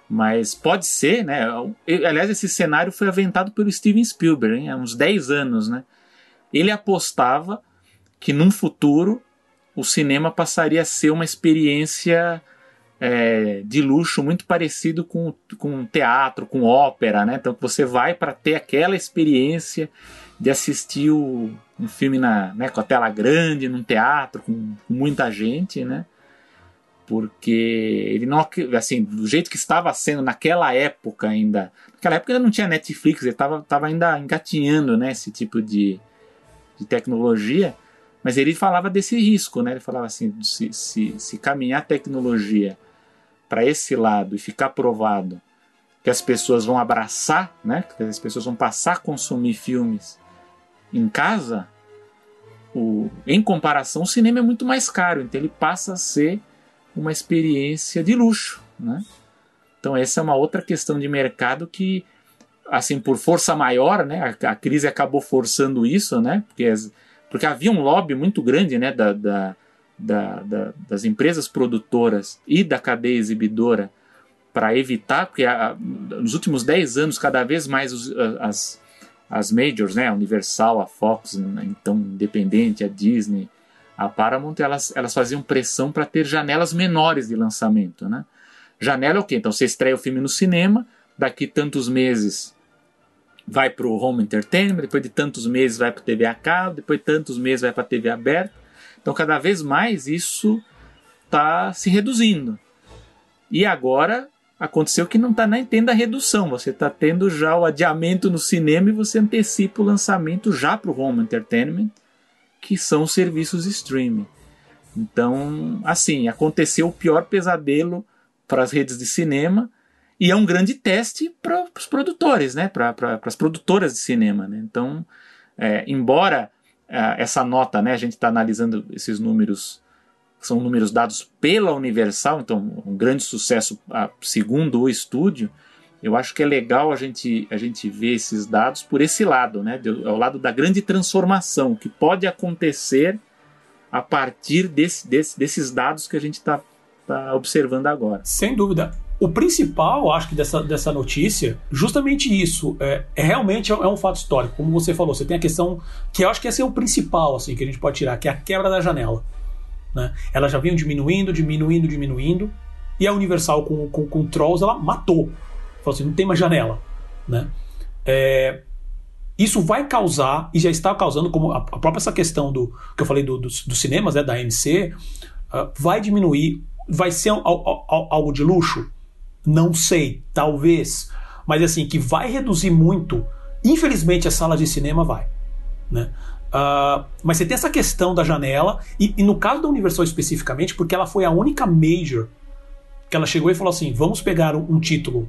Mas pode ser, né? Aliás, esse cenário foi aventado pelo Steven Spielberg hein? há uns 10 anos, né? Ele apostava que num futuro o cinema passaria a ser uma experiência é, de luxo muito parecido com, com teatro, com ópera, né? Então você vai para ter aquela experiência de assistir o, um filme na, né, com a tela grande, num teatro, com, com muita gente, né? Porque ele não, assim, do jeito que estava sendo naquela época ainda, naquela época ainda não tinha Netflix, ele estava tava ainda engatinhando, né, esse tipo de, de tecnologia. Mas ele falava desse risco, né? Ele falava assim: se, se, se caminhar a tecnologia para esse lado e ficar provado que as pessoas vão abraçar, né? Que as pessoas vão passar a consumir filmes em casa, o, em comparação, o cinema é muito mais caro, então ele passa a ser uma experiência de luxo, né? Então essa é uma outra questão de mercado que, assim, por força maior, né? A, a crise acabou forçando isso, né? Porque as, porque havia um lobby muito grande né, da, da, da, das empresas produtoras e da cadeia exibidora para evitar, porque a, nos últimos 10 anos, cada vez mais os, as, as majors, né, a Universal, a Fox, então independente, a Disney, a Paramount, elas, elas faziam pressão para ter janelas menores de lançamento. Né? Janela é o quê? Então você estreia o filme no cinema, daqui tantos meses vai para o home entertainment, depois de tantos meses vai para TV a cabo, depois de tantos meses vai para TV aberta. Então, cada vez mais isso está se reduzindo. E agora aconteceu que não está nem tendo a redução, você está tendo já o adiamento no cinema e você antecipa o lançamento já para o home entertainment, que são os serviços streaming. Então, assim, aconteceu o pior pesadelo para as redes de cinema e é um grande teste para os produtores, né? para pra, as produtoras de cinema. Né? Então, é, embora é, essa nota, né, a gente está analisando esses números, são números dados pela Universal, então um grande sucesso segundo o estúdio, eu acho que é legal a gente, a gente ver esses dados por esse lado, né? ao lado da grande transformação que pode acontecer a partir desse, desse, desses dados que a gente está tá observando agora. Sem dúvida. O principal, acho que, dessa, dessa notícia, justamente isso. É, é realmente é, é um fato histórico. Como você falou, você tem a questão que eu acho que esse é o principal assim, que a gente pode tirar, que é a quebra da janela. Né? Ela já vinha diminuindo, diminuindo, diminuindo. E a Universal com, com, com Trolls, ela matou. Falou assim, não tem mais janela. Né? É, isso vai causar, e já está causando, como a, a própria essa questão do que eu falei do, dos, dos cinemas, né, da AMC, uh, vai diminuir, vai ser algo de luxo? Não sei, talvez. Mas assim, que vai reduzir muito. Infelizmente, as salas de cinema vai. Né? Uh, mas você tem essa questão da janela, e, e, no caso da Universal especificamente, porque ela foi a única major que ela chegou e falou assim: vamos pegar um título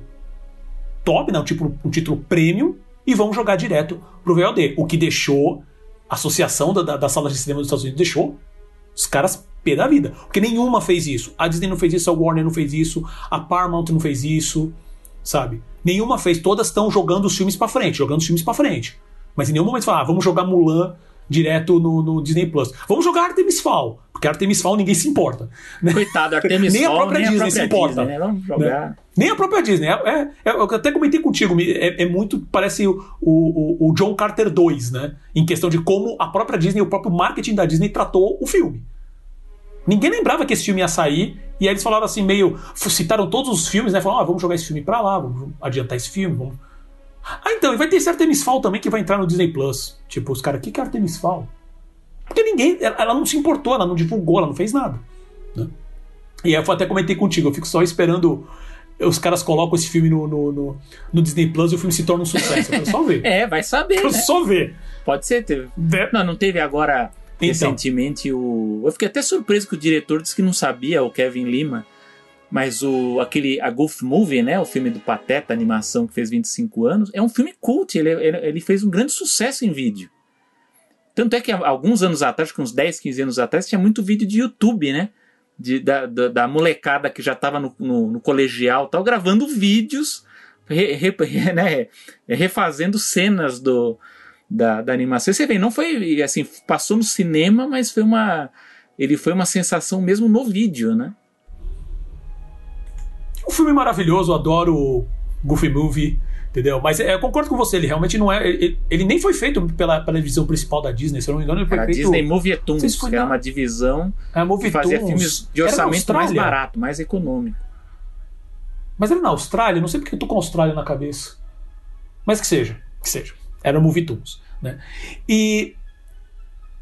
top, né, um, tipo, um título premium, e vamos jogar direto pro VOD. O que deixou a associação da, da, das salas de cinema dos Estados Unidos deixou os caras pé da vida. Porque nenhuma fez isso. A Disney não fez isso, a Warner não fez isso, a Paramount não fez isso. sabe? Nenhuma fez, todas estão jogando os filmes para frente, jogando os filmes para frente. Mas em nenhum momento falar, ah, vamos jogar Mulan direto no, no, Disney Plus. Vamos jogar Artemis Fall, porque Artemis Fall ninguém se importa. Né? Coitado, Artemis nem Fall, a própria nem Disney a própria se importa. Disney, né? Vamos jogar. Né? Nem a própria Disney. É, é, é, eu até comentei contigo, é, é muito, parece o, o, o, John Carter 2, né? Em questão de como a própria Disney, o próprio marketing da Disney tratou o filme. Ninguém lembrava que esse filme ia sair, e aí eles falaram assim, meio. citaram todos os filmes, né? Falaram, ah, vamos jogar esse filme pra lá, vamos adiantar esse filme, vamos. Ah, então, e vai ter esse Artemis Fall também que vai entrar no Disney Plus. Tipo, os caras, o que, que é Artemis Fall? Porque ninguém. Ela não se importou, ela não divulgou, ela não fez nada. Né? E aí eu até comentei contigo, eu fico só esperando. Os caras colocam esse filme no, no, no, no Disney Plus e o filme se torna um sucesso. Eu quero só ver. é, vai saber. Eu quero né? só ver. Pode ser. Teve... Não, não teve agora então. recentemente o. Eu fiquei até surpreso que o diretor disse que não sabia, o Kevin Lima. Mas o aquele a Goof Movie, né, o filme do Pateta, animação que fez 25 anos, é um filme cult, ele, ele, ele fez um grande sucesso em vídeo. Tanto é que alguns anos atrás, uns 10, 15 anos atrás, tinha muito vídeo de YouTube, né? De, da, da, da molecada que já estava no, no, no, colegial tal, gravando vídeos, re, re, né, refazendo cenas do, da, da animação. Você vê, não foi assim, passou no cinema, mas foi uma. Ele foi uma sensação mesmo no vídeo, né? Um filme maravilhoso, adoro Goofy Movie. Entendeu? Mas é, eu concordo com você, ele realmente não é. Ele, ele, nem foi feito pela, pela divisão principal da Disney, se eu não me engano, ele foi era feito. Disney Movie Toons, que era uma divisão é, que fazia filmes de orçamento mais barato, mais econômico. Mas era na Austrália, não sei porque eu tô com a Austrália na cabeça. Mas que seja, que seja. Era o Movie Toons. Né? E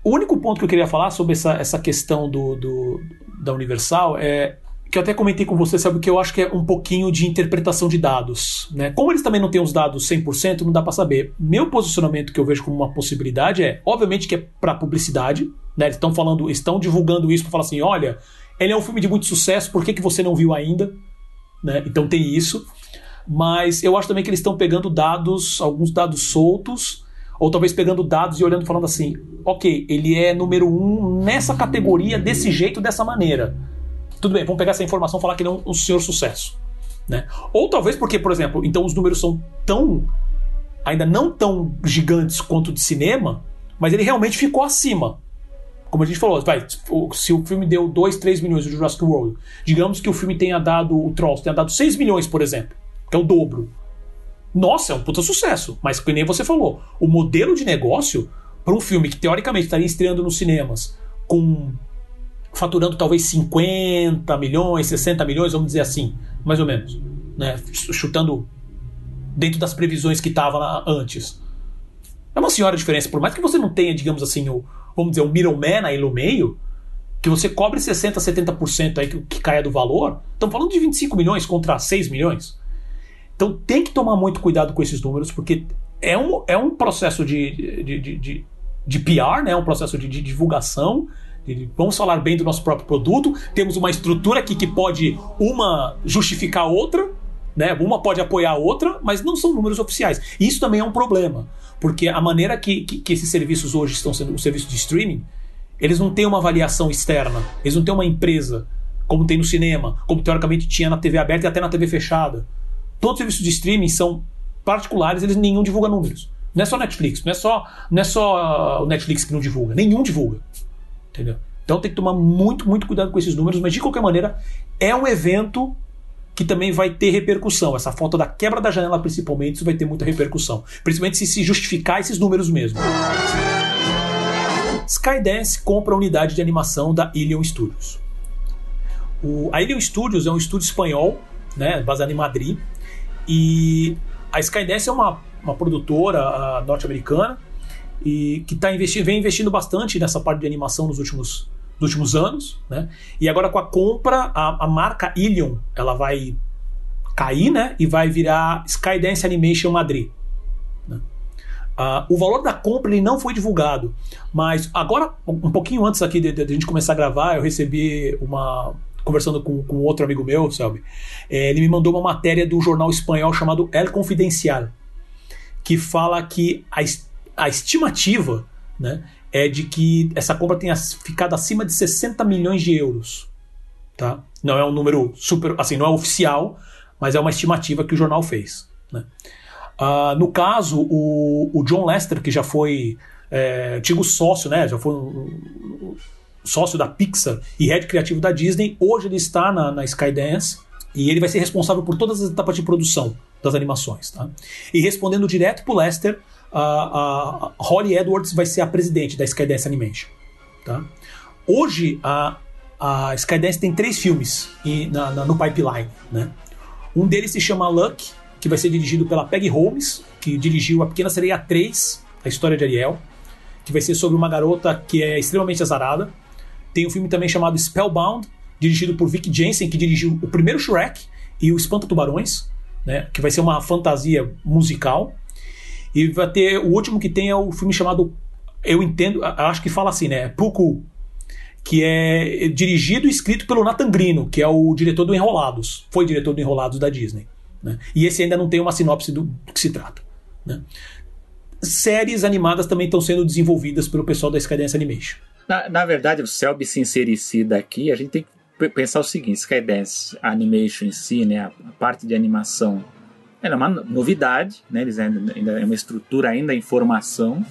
o único ponto que eu queria falar sobre essa, essa questão do, do da Universal é que eu até comentei com você, sabe, que eu acho que é um pouquinho de interpretação de dados. Né? Como eles também não têm os dados 100%, não dá para saber. Meu posicionamento que eu vejo como uma possibilidade é, obviamente que é para publicidade, né? Eles estão falando, estão divulgando isso para falar assim, olha, ele é um filme de muito sucesso, por que, que você não viu ainda? Né? Então tem isso. Mas eu acho também que eles estão pegando dados, alguns dados soltos, ou talvez pegando dados e olhando falando assim, ok, ele é número um nessa categoria, desse jeito, dessa maneira tudo bem, vamos pegar essa informação e falar que ele é um, senhor sucesso. Né? Ou talvez porque, por exemplo, então os números são tão. ainda não tão gigantes quanto de cinema, mas ele realmente ficou acima. Como a gente falou, vai, se o filme deu 2, 3 milhões do Jurassic World, digamos que o filme tenha dado, o Trolls tenha dado 6 milhões, por exemplo, que é o dobro. Nossa, é um puta sucesso. Mas que nem você falou, o modelo de negócio para um filme que teoricamente estaria estreando nos cinemas com faturando talvez 50 milhões, 60 milhões, vamos dizer assim, mais ou menos, né? chutando dentro das previsões que estava antes. É uma senhora diferença, por mais que você não tenha, digamos assim, o, vamos dizer, o middleman aí no meio, que você cobre 60%, 70% aí que, que caia do valor, estamos falando de 25 milhões contra 6 milhões. Então tem que tomar muito cuidado com esses números, porque é um, é um processo de, de, de, de, de PR, né? um processo de, de divulgação Vamos falar bem do nosso próprio produto. Temos uma estrutura aqui que pode uma justificar a outra, né? Uma pode apoiar a outra, mas não são números oficiais. Isso também é um problema, porque a maneira que, que, que esses serviços hoje estão sendo, os serviços de streaming, eles não têm uma avaliação externa, eles não têm uma empresa como tem no cinema, como teoricamente tinha na TV aberta e até na TV fechada. Todos os serviços de streaming são particulares, eles nenhum divulga números. Não é só Netflix, não é só, não é só o Netflix que não divulga, nenhum divulga. Entendeu? Então tem que tomar muito, muito cuidado com esses números, mas de qualquer maneira, é um evento que também vai ter repercussão. Essa foto da quebra da janela, principalmente, isso vai ter muita repercussão. Principalmente se se justificar esses números mesmo. Skydance compra a unidade de animação da Ilion Studios. O, a Ilion Studios é um estúdio espanhol, né, baseado em Madrid, e a Skydance é uma, uma produtora uh, norte-americana e que tá investindo, vem investindo bastante nessa parte de animação nos últimos, nos últimos anos, né? E agora com a compra, a, a marca Ilion, ela vai cair, né? E vai virar Skydance Animation Madrid. Né? Uh, o valor da compra ele não foi divulgado, mas agora, um pouquinho antes aqui de, de, de a gente começar a gravar, eu recebi uma, conversando com, com outro amigo meu, Selby, é, ele me mandou uma matéria do jornal espanhol chamado El Confidencial, que fala que a, a estimativa né, é de que essa compra tenha ficado acima de 60 milhões de euros. Tá? Não é um número super. Assim, não é oficial, mas é uma estimativa que o jornal fez. Né? Uh, no caso, o, o, John Lester, que já foi é, antigo sócio, né, já foi um, sócio da Pixar e head criativo da Disney, hoje ele está na, na Skydance e ele vai ser responsável por todas as etapas de produção das animações. Tá? E respondendo direto para o Lester, a, a, Holly Edwards vai ser a presidente da Skydance Animation. Tá? Hoje, a, a Skydance tem três filmes na, na, no pipeline. Né? Um deles se chama Luck, que vai ser dirigido pela Peggy Holmes, que dirigiu A Pequena Sereia 3, a história de Ariel, que vai ser sobre uma garota que é extremamente azarada. Tem um filme também chamado Spellbound, dirigido por Vic Jensen, que dirigiu o primeiro Shrek e o Espanta Tubarões, né, que vai ser uma fantasia musical. E vai ter o último que tem é o filme chamado eu entendo, acho que fala assim, né, Puku, que é dirigido e escrito pelo Nathan Grino, que é o diretor do Enrolados, foi diretor do Enrolados da Disney. Né? E esse ainda não tem uma sinopse do, do que se trata. Né? Séries animadas também estão sendo desenvolvidas pelo pessoal da Skydance Animation. Na, na verdade, o Selby sincericida aqui, a gente tem que pensar o seguinte: Skydance Animation em si, né, a parte de animação, é uma novidade, né, eles ainda, ainda é uma estrutura ainda em formação.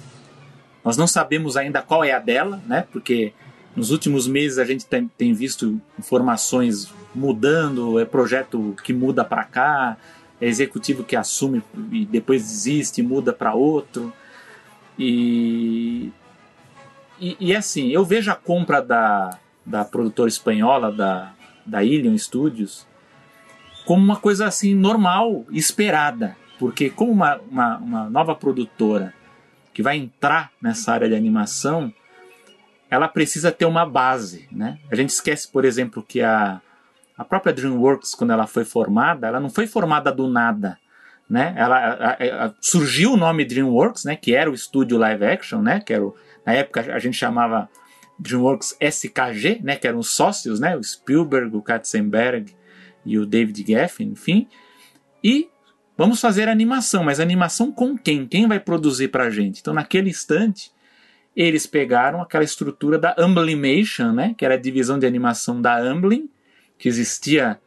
Nós não sabemos ainda qual é a dela, né, porque nos últimos meses a gente tem, tem visto informações mudando, é projeto que muda para cá, é executivo que assume e depois desiste, muda para outro. E, e, e assim, eu vejo a compra da, da produtora espanhola, da, da Ilion Studios, como uma coisa assim normal, esperada. Porque como uma, uma, uma nova produtora que vai entrar nessa área de animação, ela precisa ter uma base, né? A gente esquece, por exemplo, que a, a própria DreamWorks, quando ela foi formada, ela não foi formada do nada, né? Ela a, a, surgiu o nome DreamWorks, né? Que era o estúdio live action, né? Que era o, na época a gente chamava DreamWorks SKG, né, que eram os sócios, né, o Spielberg, o Katzenberg e o David Geffen, enfim. E vamos fazer animação, mas animação com quem? Quem vai produzir para a gente? Então, naquele instante, eles pegaram aquela estrutura da Amblimation, né, que era a divisão de animação da Amblin, que existia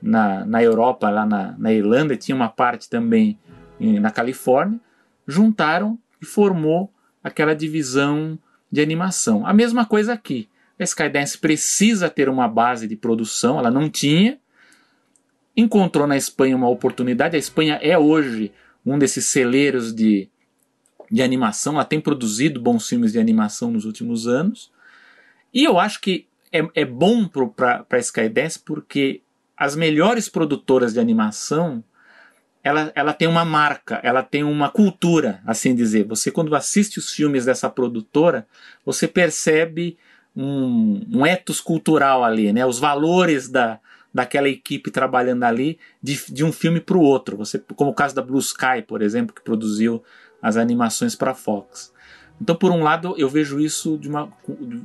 na, na Europa, lá na, na Irlanda, e tinha uma parte também na Califórnia, juntaram e formou aquela divisão de animação. A mesma coisa aqui. A Skydance precisa ter uma base de produção, ela não tinha. Encontrou na Espanha uma oportunidade. A Espanha é hoje um desses celeiros de, de animação, ela tem produzido bons filmes de animação nos últimos anos. E eu acho que é, é bom para a Skydance porque as melhores produtoras de animação ela, ela tem uma marca, ela tem uma cultura, assim dizer. Você, quando assiste os filmes dessa produtora, você percebe um, um ethos cultural ali, né? Os valores da, daquela equipe trabalhando ali de, de um filme para o outro. Você, como o caso da Blue Sky, por exemplo, que produziu as animações para Fox. Então, por um lado, eu vejo isso de uma,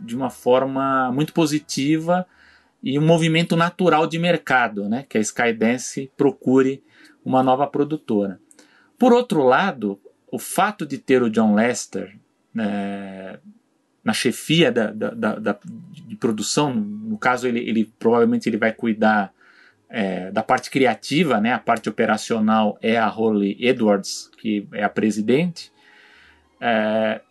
de uma forma muito positiva e um movimento natural de mercado, né? Que a Skydance procure uma nova produtora. Por outro lado, o fato de ter o John Lester é, na chefia da, da, da, da, de produção, no caso ele, ele provavelmente ele vai cuidar é, da parte criativa, né? A parte operacional é a Holly Edwards, que é a presidente. É,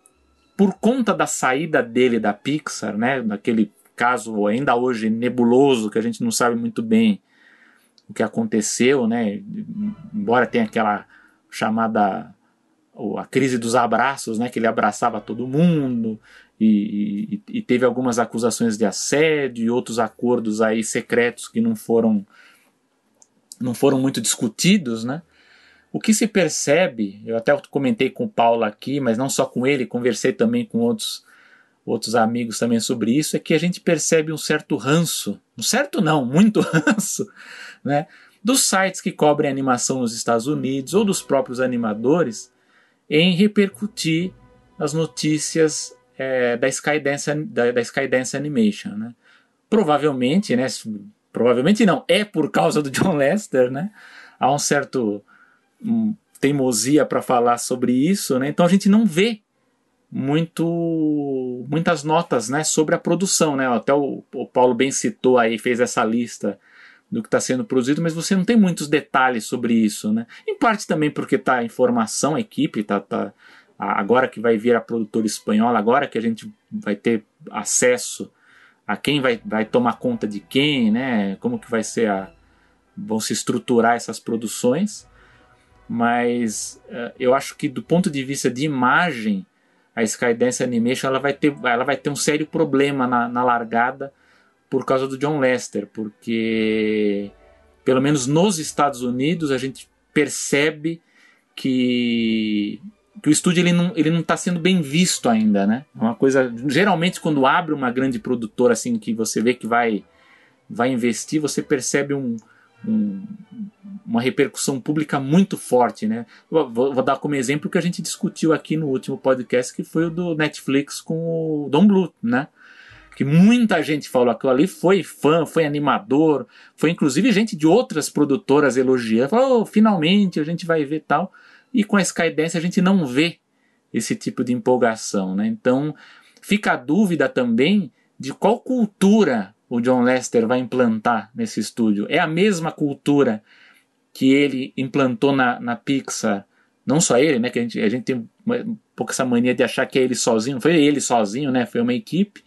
por conta da saída dele da Pixar, né? Naquele caso ainda hoje nebuloso que a gente não sabe muito bem o que aconteceu, né? Embora tenha aquela chamada a crise dos abraços, né? Que ele abraçava todo mundo e, e, e teve algumas acusações de assédio e outros acordos aí secretos que não foram não foram muito discutidos, né? O que se percebe, eu até comentei com o Paulo aqui, mas não só com ele, conversei também com outros outros amigos também sobre isso, é que a gente percebe um certo ranço, um certo não, muito ranço, né, dos sites que cobrem animação nos Estados Unidos ou dos próprios animadores em repercutir as notícias é, da, Skydance, da, da Skydance Animation. Né. Provavelmente, né, provavelmente não, é por causa do John Lester, né, há um certo um, teimosia para falar sobre isso, né, então a gente não vê muito muitas notas né, sobre a produção. Né? Até o, o Paulo bem citou aí, fez essa lista do que está sendo produzido, mas você não tem muitos detalhes sobre isso, né? Em parte também porque está em formação a equipe, tá, tá, agora que vai vir a produtora espanhola, agora que a gente vai ter acesso a quem vai, vai tomar conta de quem, né? Como que vai ser a vão se estruturar essas produções, mas uh, eu acho que do ponto de vista de imagem a Skydance Animation ela vai ter, ela vai ter um sério problema na, na largada por causa do John Lester, porque pelo menos nos Estados Unidos a gente percebe que, que o estúdio ele não ele não está sendo bem visto ainda, né? É uma coisa geralmente quando abre uma grande produtora assim que você vê que vai vai investir, você percebe um, um, uma repercussão pública muito forte, né? Vou, vou, dar como exemplo que a gente discutiu aqui no último podcast, que foi o do Netflix com o Don Bluth, né? Que muita gente falou aquilo ali, foi fã, foi animador, foi inclusive gente de outras produtoras elogiando, falou, oh, finalmente a gente vai ver tal. E com a Skydance a gente não vê esse tipo de empolgação, né? Então fica a dúvida também de qual cultura o John Lester vai implantar nesse estúdio. É a mesma cultura que ele implantou na, na Pixar. Não só ele, né? Que a gente, a gente tem um pouco essa mania de achar que é ele sozinho. Foi ele sozinho, né? Foi uma equipe.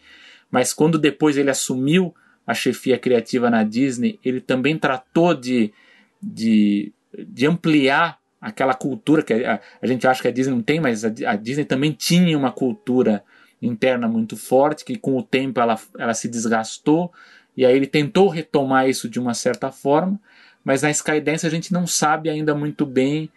Mas quando depois ele assumiu a chefia criativa na Disney, ele também tratou de, de, de ampliar aquela cultura que a, a, gente acha que a Disney não tem, mas a, a Disney também tinha uma cultura interna muito forte, que com o tempo ela, ela se desgastou, e aí ele tentou retomar isso de uma certa forma, mas na Skydance a gente não sabe ainda muito bem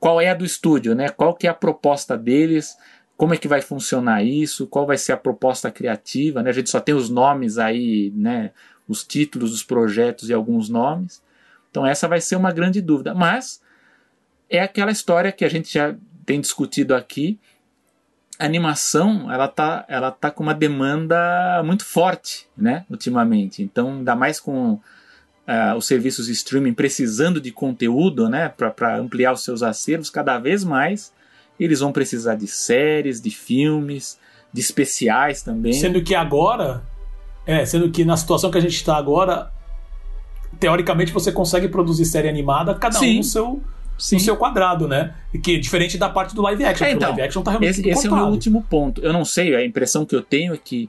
qual é a do estúdio, né? Qual que é a proposta deles, como é que vai funcionar isso, qual vai ser a proposta criativa, né? A gente só tem os nomes aí, né? Os títulos dos projetos e alguns nomes. Então essa vai ser uma grande dúvida, mas é aquela história que a gente já tem discutido aqui, a animação ela tá, ela tá com uma demanda muito forte, né, ultimamente. Então, ainda mais com uh, os serviços de streaming precisando de conteúdo, né, para ampliar os seus acervos, cada vez mais eles vão precisar de séries, de filmes, de especiais também. Sendo que agora, é, sendo que na situação que a gente está agora, teoricamente você consegue produzir série animada, cada Sim. um no seu Sim. no seu quadrado, né? Que diferente da parte do live action, é, então, o live action tá realmente Esse, esse é o meu último ponto. Eu não sei, a impressão que eu tenho é que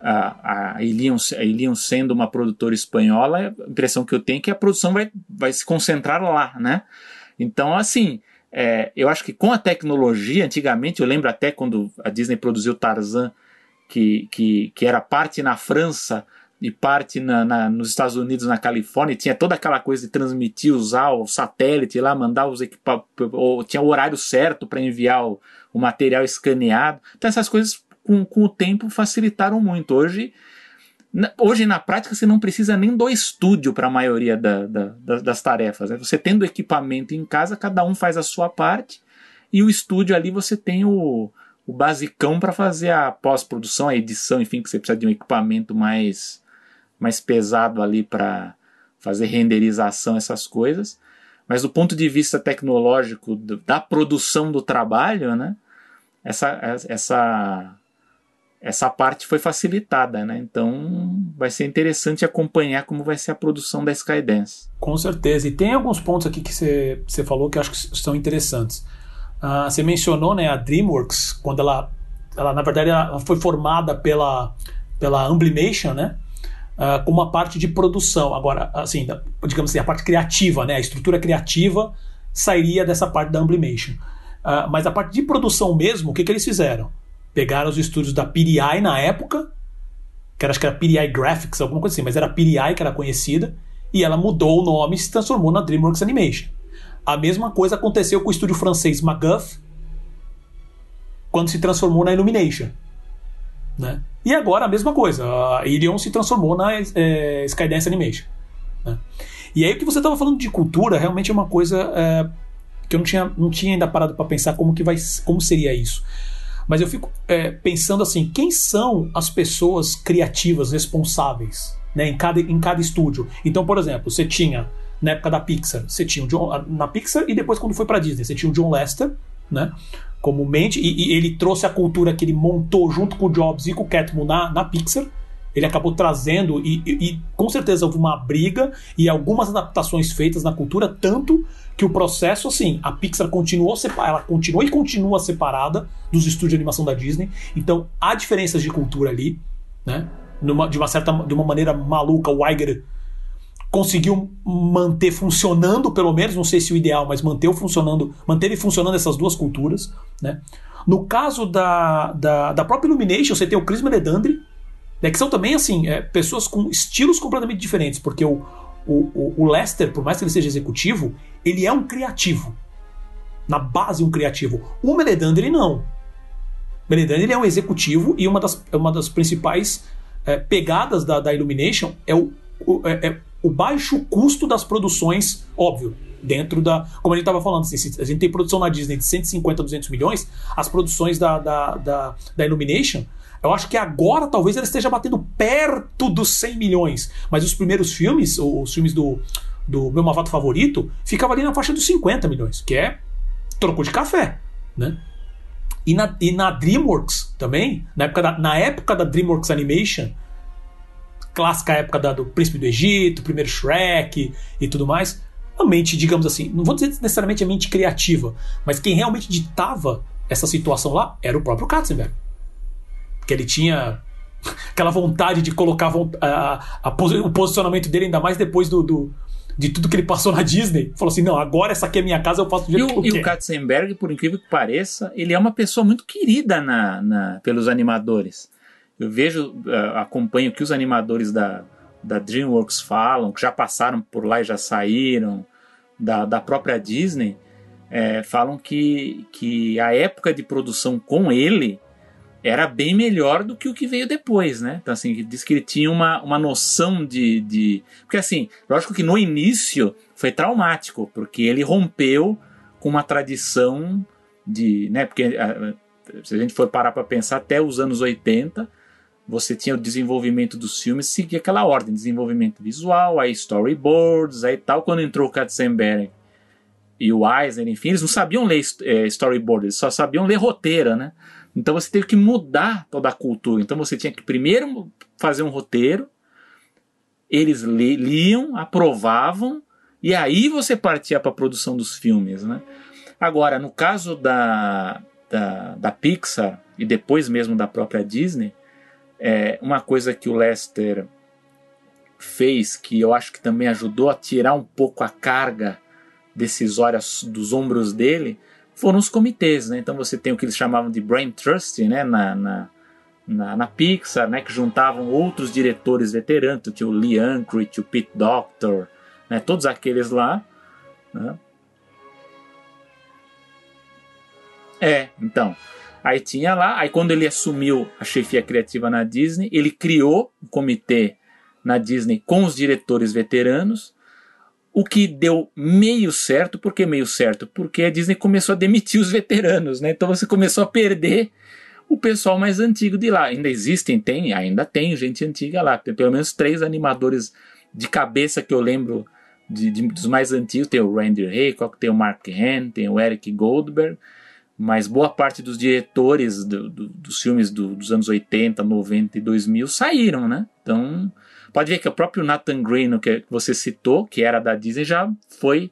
a, a, Ilion, a Ilion sendo uma produtora espanhola, a impressão que eu tenho é que a produção vai, vai se concentrar lá, né? Então, assim, é, eu acho que com a tecnologia, antigamente, eu lembro até quando a Disney produziu Tarzan, que, que, que era parte na França de parte na, na, nos Estados Unidos, na Califórnia, tinha toda aquela coisa de transmitir, usar o satélite lá, mandar os equipamentos, tinha o horário certo para enviar o, o, material escaneado. Então essas coisas com, com o tempo facilitaram muito. Hoje, na, hoje na prática você não precisa nem do estúdio para a maioria da, da, das tarefas. Né? Você tendo equipamento em casa, cada um faz a sua parte e o estúdio ali você tem o, o basicão para fazer a pós-produção, a edição, enfim, que você precisa de um equipamento mais mais pesado ali para fazer renderização, essas coisas. Mas do ponto de vista tecnológico, da produção do trabalho, né, essa, essa, essa parte foi facilitada. Né? Então vai ser interessante acompanhar como vai ser a produção da Skydance. Com certeza. E tem alguns pontos aqui que você, falou que eu acho que são interessantes. Uh, você mencionou né, a DreamWorks, quando ela, ela na verdade, ela foi formada pela, pela Amblimation, né? Uh, como uma parte de produção. Agora, assim, da, digamos assim, a parte criativa, né? A estrutura criativa sairia dessa parte da Amblimation. Uh, mas a parte de produção mesmo, o que, que eles fizeram? Pegaram os estúdios da PDI na época, que era, acho que era PDI Graphics, alguma coisa assim, mas era PDI que era conhecida, e ela mudou o nome e se transformou na DreamWorks Animation. A mesma coisa aconteceu com o estúdio francês MacGuff, quando se transformou na Illumination. Né? E agora a mesma coisa, a Irion se transformou na é, Skydance Animation. Né? E aí o que você estava falando de cultura realmente é uma coisa é, que eu não tinha, não tinha ainda parado para pensar como, que vai, como seria isso. Mas eu fico é, pensando assim, quem são as pessoas criativas responsáveis né, em, cada, em cada estúdio? Então, por exemplo, você tinha, na época da Pixar, você tinha o John, na Pixar e depois quando foi para Disney, você tinha o John Lester, né? Como mente, e, e, ele trouxe a cultura que ele montou junto com o Jobs e com o Catmull na, na Pixar, ele acabou trazendo, e, e, e, com certeza houve uma briga e algumas adaptações feitas na cultura, tanto que o processo, assim, a Pixar continuou ela continuou e continua separada dos estúdios de animação da Disney. Então há diferenças de cultura ali, né? Numa, de uma certa, de uma maneira maluca, o Iger conseguiu manter funcionando, pelo menos, não sei se o ideal, mas manteve funcionando, manteve funcionando essas duas culturas, né? No caso da, da, da própria Illumination, você tem o Chris Meledandri, né, que são também assim é, pessoas com estilos completamente diferentes, porque o, o, o Lester, por mais que ele seja executivo, ele é um criativo. Na base, um criativo. O Meledandri não. Meledandri ele é um executivo e uma das, uma das principais é, pegadas da, da Illumination é o, o, é, é o baixo custo das produções, óbvio, dentro da. Como a gente estava falando, assim, a gente tem produção na Disney de 150 a 200 milhões, as produções da, da, da, da Illumination eu acho que agora talvez ele esteja batendo perto dos 100 milhões. Mas os primeiros filmes, os filmes do, do meu Mavato favorito, ficava ali na faixa dos 50 milhões, que é trocou de café, né? E na, e na DreamWorks também, na época da, na época da DreamWorks Animation, clássica época da, do Príncipe do Egito, primeiro Shrek e tudo mais, a mente, digamos assim, não vou dizer necessariamente a mente criativa, mas quem realmente ditava essa situação lá era o próprio Katzenberg que ele tinha aquela vontade de colocar a, a, o posicionamento dele, ainda mais depois do, do, de tudo que ele passou na Disney. Falou assim: não, agora essa aqui é minha casa, eu faço do jeito e que eu E quero. o Katzenberg, por incrível que pareça, ele é uma pessoa muito querida na, na pelos animadores. Eu vejo, uh, acompanho o que os animadores da, da DreamWorks falam, que já passaram por lá e já saíram, da, da própria Disney, é, falam que, que a época de produção com ele era bem melhor do que o que veio depois, né? Então, assim, diz que ele tinha uma, uma noção de, de. Porque, assim, lógico que no início foi traumático, porque ele rompeu com uma tradição de. Né? Porque se a gente for parar para pensar, até os anos 80, você tinha o desenvolvimento dos filmes, seguia aquela ordem: desenvolvimento visual, aí storyboards, aí tal. Quando entrou o Katzenberg e o Eisner, enfim, eles não sabiam ler é, storyboard, eles só sabiam ler roteiro, né? Então você teve que mudar toda a cultura. Então você tinha que primeiro fazer um roteiro, eles li, liam, aprovavam, e aí você partia para a produção dos filmes. Né? Agora, no caso da, da, da Pixar e depois mesmo da própria Disney, é uma coisa que o Lester fez que eu acho que também ajudou a tirar um pouco a carga decisória dos ombros dele foram os comitês, né? Então você tem o que eles chamavam de Brain Trust, né? Na, na, na, na Pixar, né? Que juntavam outros diretores veteranos, tinha o Lee Unkrich, o Pete Doctor, né? Todos aqueles lá, né? É, então. Aí tinha lá, aí quando ele assumiu a chefia criativa na Disney, ele criou um comitê na Disney com os diretores veteranos, o que deu meio certo, por que meio certo? Porque a Disney começou a demitir os veteranos, né? Então você começou a perder o pessoal mais antigo de lá. Ainda existem, tem, ainda tem gente antiga lá. Tem pelo menos três animadores de cabeça que eu lembro de, de, dos mais antigos. Tem o Randy Haycock, tem o Mark Hahn, tem o Eric Goldberg. Mas boa parte dos diretores do, do, dos filmes do, dos anos 80, 90 e 2000 saíram, né? Então Pode ver que o próprio Nathan Green, que você citou, que era da Disney, já foi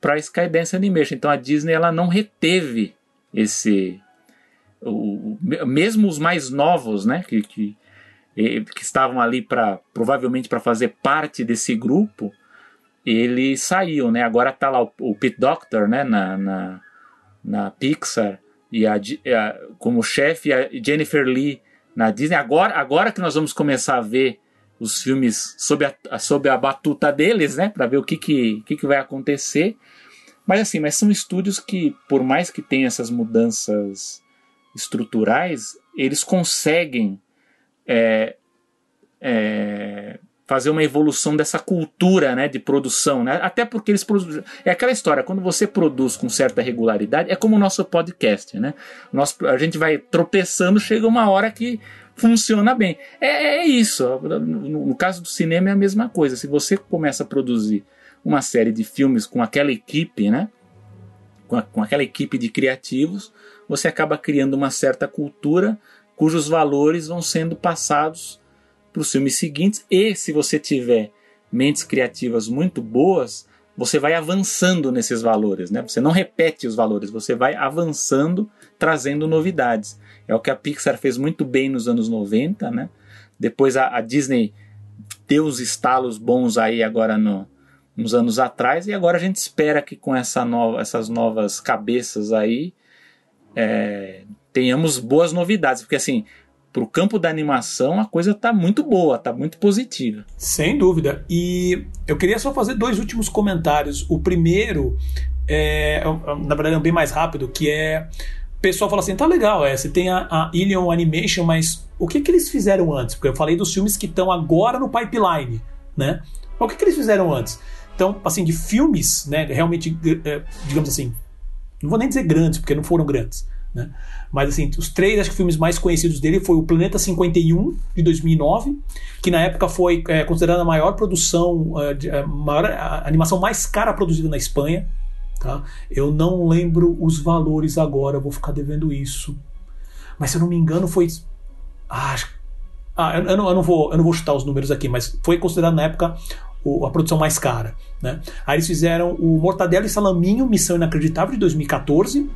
para Skydance Animation. Então a Disney ela não reteve esse. O, mesmo os mais novos, né, que, que, que estavam ali para provavelmente para fazer parte desse grupo, eles saíram, né? Agora tá lá o, o Pete Doctor, né, na, na, na Pixar e a, a como chefe a Jennifer Lee na Disney. Agora, agora que nós vamos começar a ver os filmes sob a, sob a batuta deles, né, para ver o que que, que que vai acontecer. Mas assim, mas são estúdios que, por mais que tenham essas mudanças estruturais, eles conseguem é, é, fazer uma evolução dessa cultura né, de produção. Né? Até porque eles produzem. É aquela história, quando você produz com certa regularidade, é como o nosso podcast. Né? Nós, a gente vai tropeçando, chega uma hora que funciona bem. É, é isso. No, no, caso do cinema é a mesma coisa. Se você começa a produzir uma série de filmes com aquela equipe, né? Com, a, com aquela equipe de criativos, você acaba criando uma certa cultura cujos valores vão sendo passados para os filmes seguintes. E se você tiver mentes criativas muito boas, você vai avançando nesses valores, né? Você não repete os valores, você vai avançando, trazendo novidades. É o que a Pixar fez muito bem nos anos 90, né? Depois a, a Disney deu os estalos bons aí agora no, uns anos atrás e agora a gente espera que com essa nova, essas novas cabeças aí é, tenhamos boas novidades, porque assim para o campo da animação a coisa está muito boa, está muito positiva. Sem dúvida. E eu queria só fazer dois últimos comentários. O primeiro é, na verdade, é bem mais rápido, que é o pessoal fala assim, tá legal, é, você tem a, a Ilion Animation, mas o que que eles fizeram antes? Porque eu falei dos filmes que estão agora no pipeline, né? Mas o que que eles fizeram antes? Então, assim, de filmes, né, realmente, é, digamos assim, não vou nem dizer grandes, porque não foram grandes, né? Mas assim, os três acho que filmes mais conhecidos dele foi o Planeta 51 de 2009, que na época foi é, considerada a maior produção, a, é, a maior a animação mais cara produzida na Espanha. Tá? Eu não lembro os valores agora, vou ficar devendo isso. Mas se eu não me engano foi ah, ah eu, eu, não, eu, não, vou, eu não vou chutar os números aqui, mas foi considerado na época a produção mais cara. Né? Aí eles fizeram o Mortadelo e Salaminho, Missão Inacreditável de 2014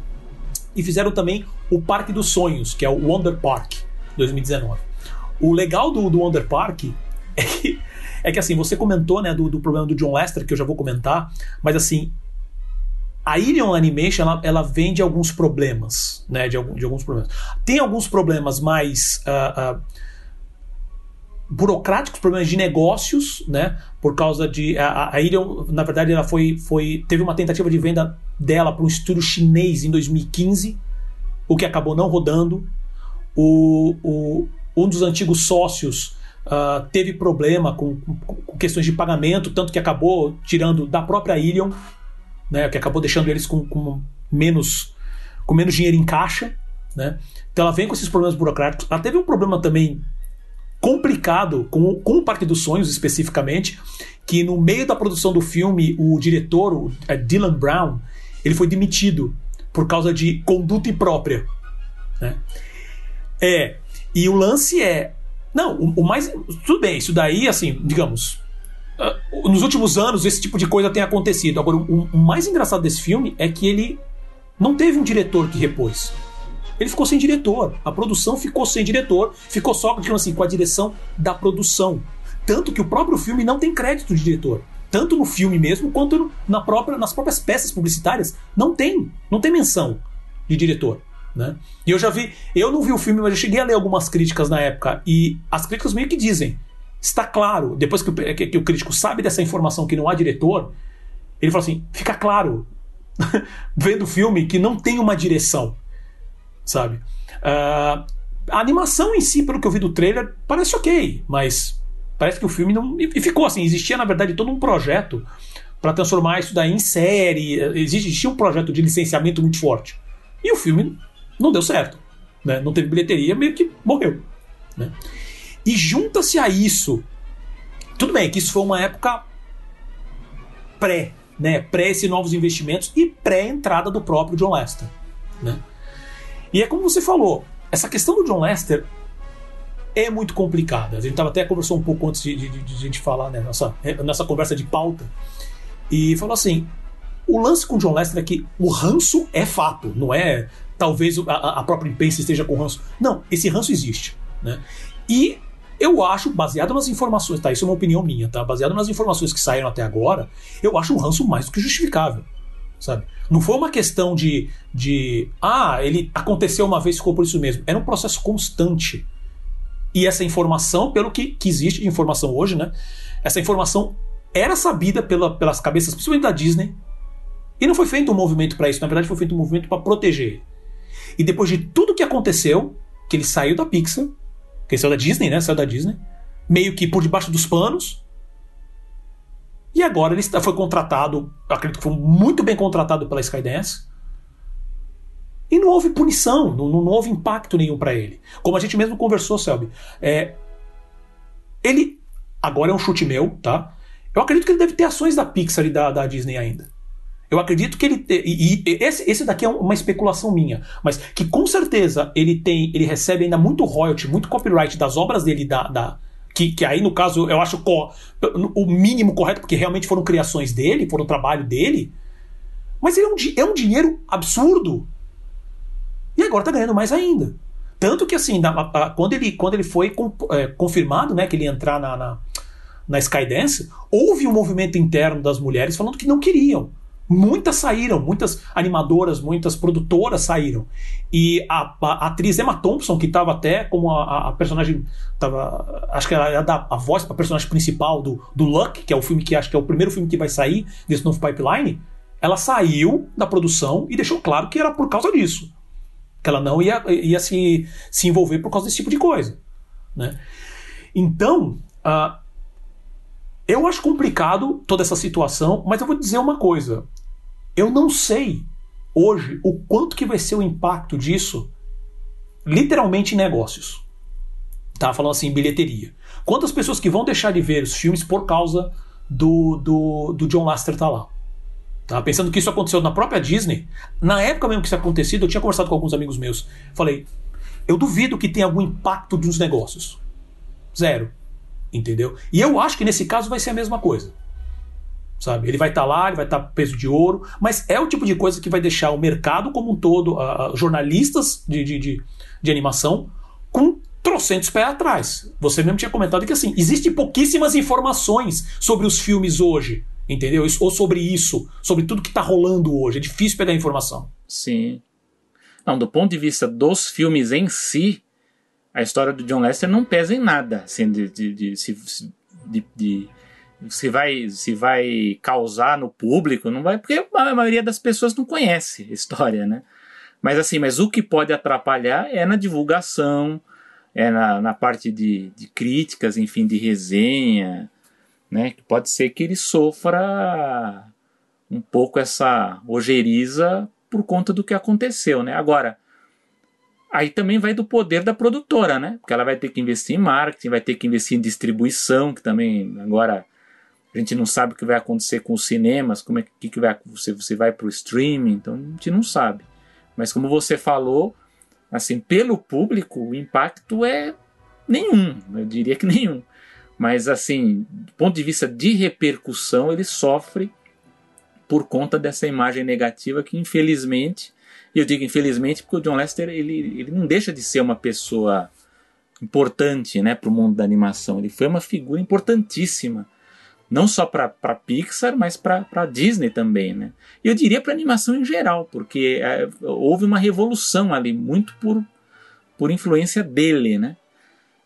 e fizeram também o Parque dos Sonhos, que é o Wonder Park 2019. O legal do, do Wonder Park é que, é que assim, você comentou né, do, do problema do John Lester, que eu já vou comentar, mas assim, a Irion Animation ela, ela vem de alguns problemas, né? De, de alguns problemas. Tem alguns problemas mais uh, uh, burocráticos, problemas de negócios, né? Por causa de a, a Irion, na verdade, ela foi, foi teve uma tentativa de venda dela para um estúdio chinês em 2015, o que acabou não rodando. O, o um dos antigos sócios uh, teve problema com, com, questões de pagamento, tanto que acabou tirando da própria Irion, né? Que acabou deixando eles com, com menos com menos dinheiro em caixa, né? Então ela vem com esses problemas burocráticos. Ela teve um problema também complicado com, com o Parque dos Sonhos especificamente, que no meio da produção do filme, o diretor, o é, Dylan Brown, ele foi demitido por causa de conduta imprópria. Né? É, e o lance é. Não, o, o, mais. Tudo bem, isso daí, assim, digamos. Uh, nos últimos anos, esse tipo de coisa tem acontecido. Agora, o mais engraçado desse filme é que ele não teve um diretor que repôs ele ficou sem diretor. A produção ficou sem diretor, ficou só assim, com a direção da produção. Tanto que o próprio filme não tem crédito de diretor. Tanto no filme mesmo, quanto na própria, nas próprias peças publicitárias, não tem, não tem menção de diretor. Né? E eu já vi, eu não vi o filme, mas eu cheguei a ler algumas críticas na época, e as críticas meio que dizem: está claro, depois que o, que, que o crítico sabe dessa informação que não há diretor, ele fala assim: fica claro, vendo o filme, que não tem uma direção sabe? Uh, a animação em si, pelo que eu vi do trailer, parece ok, mas parece que o filme não. E ficou assim, existia na verdade todo um projeto para transformar isso daí em série, existia um projeto de licenciamento muito forte. E o filme não deu certo, né? não teve bilheteria, meio que morreu. Né? E junta-se a isso, tudo bem que isso foi uma época pré, né? pré esses novos investimentos e pré entrada do próprio John Lester, né? E é como você falou, essa questão do John Lester é muito complicada. A gente tava até conversou um pouco antes de, de, de, de gente falar né, nessa, nessa conversa de pauta. E falou assim: o lance com o John Lester é que o ranço é fato, não é talvez a, a própria imprensa esteja com ranço. Não, esse ranço existe. Né? E eu acho, baseado nas informações, tá? Isso é uma opinião minha, tá? Baseado nas informações que saíram até agora, eu acho o ranço mais do que justificável sabe? Não foi uma questão de, de ah, ele aconteceu uma vez, ficou por isso mesmo. Era um processo constante. E essa informação, pelo que, que existe informação hoje, né? Essa informação era sabida pela, pelas cabeças, principalmente da Disney, e não foi feito um movimento para isso. Na verdade, foi feito um movimento para proteger. E depois de tudo que aconteceu, que ele saiu da Pixar, que ele saiu da Disney, né? Saiu da Disney, meio que por debaixo dos panos, e agora ele foi contratado, acredito que foi muito bem contratado pela Skydance. E não houve punição, não, não houve impacto nenhum para ele. Como a gente mesmo conversou, Selby. É, ele, agora é um chute meu, tá? Eu acredito que ele deve ter ações da Pixar e da, da Disney ainda. Eu acredito que ele. E, e, esse, esse daqui é uma especulação minha, mas que com certeza ele tem. Ele recebe ainda muito royalty, muito copyright das obras dele da, da, que, que aí no caso eu acho o mínimo correto, porque realmente foram criações dele, foram trabalho dele. Mas é um, é um dinheiro absurdo. E agora tá ganhando mais ainda. Tanto que assim, na, a, quando, ele, quando ele foi com, é, confirmado, né, que ele ia entrar na, na, na Skydance, houve um movimento interno das mulheres falando que não queriam. Muitas saíram, muitas animadoras, muitas produtoras saíram. E a, a, atriz Emma Thompson, que estava até como a, a, personagem. Tava, acho que ela ia dar a voz para a personagem principal do, do Luck, que é o filme que acho que é o primeiro filme que vai sair desse novo pipeline. Ela saiu da produção e deixou claro que era por causa disso. Que ela não ia, ia se, se envolver por causa desse tipo de coisa. Né? Então, uh, eu acho complicado toda essa situação, mas eu vou dizer uma coisa. Eu não sei hoje o quanto que vai ser o impacto disso literalmente em negócios. Tá falando assim, bilheteria. Quantas pessoas que vão deixar de ver os filmes por causa do, do, do John Lasseter tá lá. Tá? Pensando que isso aconteceu na própria Disney. Na época mesmo que isso acontecido, eu tinha conversado com alguns amigos meus. Falei, eu duvido que tenha algum impacto nos negócios. Zero. Entendeu? E eu acho que nesse caso vai ser a mesma coisa sabe? Ele vai estar tá lá, ele vai estar tá peso de ouro, mas é o tipo de coisa que vai deixar o mercado como um todo, uh, jornalistas de, de, de, de, animação, com trocentos pés atrás. Você mesmo tinha comentado que assim, existem pouquíssimas informações sobre os filmes hoje, entendeu? Ou sobre isso, sobre tudo que está rolando hoje. É difícil pegar informação. Sim. Não, do ponto de vista dos filmes em si, a história do John Lester não pesa em nada, assim, de, de, de, de se vai, se vai causar no público, não vai, porque a maioria das pessoas não conhece a história, né? Mas assim, mas o que pode atrapalhar é na divulgação, é na, na parte de, de críticas, enfim, de resenha, né? Que pode ser que ele sofra um pouco essa ojeriza por conta do que aconteceu, né? Agora, aí também vai do poder da produtora, né? Porque ela vai ter que investir em marketing, vai ter que investir em distribuição, que também agora a gente não sabe o que vai acontecer com os cinemas, como é que, que vai você, você vai para o streaming, então a gente não sabe. Mas como você falou, assim, pelo público, o impacto é nenhum, eu diria que nenhum. Mas assim, do ponto de vista de repercussão, ele sofre por conta dessa imagem negativa que infelizmente, e eu digo infelizmente porque o John Lester ele, ele não deixa de ser uma pessoa importante né, para o mundo da animação. Ele foi uma figura importantíssima não só para Pixar, mas para Disney também, né? Eu diria para animação em geral, porque é, houve uma revolução ali, muito por, por influência dele, né?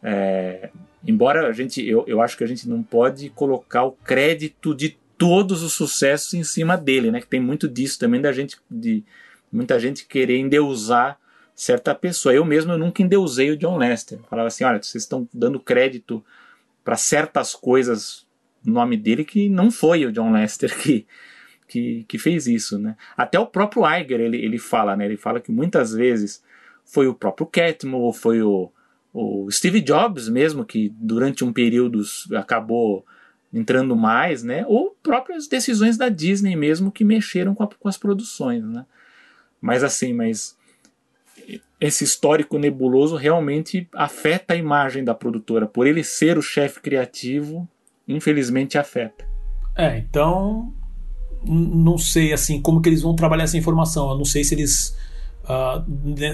É, embora a gente, eu, eu acho que a gente não pode colocar o crédito de todos os sucessos em cima dele, né? Que tem muito disso também da gente, de muita gente querer endeusar certa pessoa. Eu mesmo eu nunca endeusei o John Lester. Falava assim, olha, vocês estão dando crédito para certas coisas nome dele que não foi o John Lester que, que, que fez isso, né? Até o próprio Iger ele, ele fala, né? Ele fala que muitas vezes foi o próprio Catmull ou foi o, o Steve Jobs mesmo que durante um período acabou entrando mais, né? Ou próprias decisões da Disney mesmo que mexeram com, a, com as produções, né? Mas assim, mas esse histórico nebuloso realmente afeta a imagem da produtora. Por ele ser o chefe criativo, infelizmente afeta. É, então não sei assim como que eles vão trabalhar essa informação. Eu não sei se eles uh,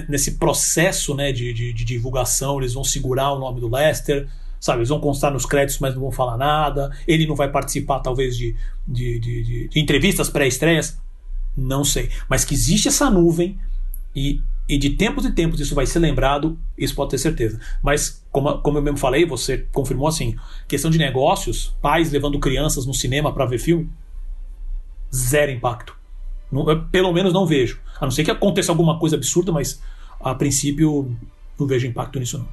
nesse processo né, de, de, de, divulgação eles vão segurar o nome do Lester, sabe? Eles vão constar nos créditos, mas não vão falar nada. Ele não vai participar talvez de, de, de, entrevistas pré-estreias, não sei. Mas que existe essa nuvem e e de tempos em tempos isso vai ser lembrado, isso pode ter certeza. Mas, como, como eu mesmo falei, você confirmou assim: questão de negócios, pais levando crianças no cinema para ver filme, zero impacto. Não, pelo menos não vejo. A não ser que aconteça alguma coisa absurda, mas a princípio não vejo impacto nisso não.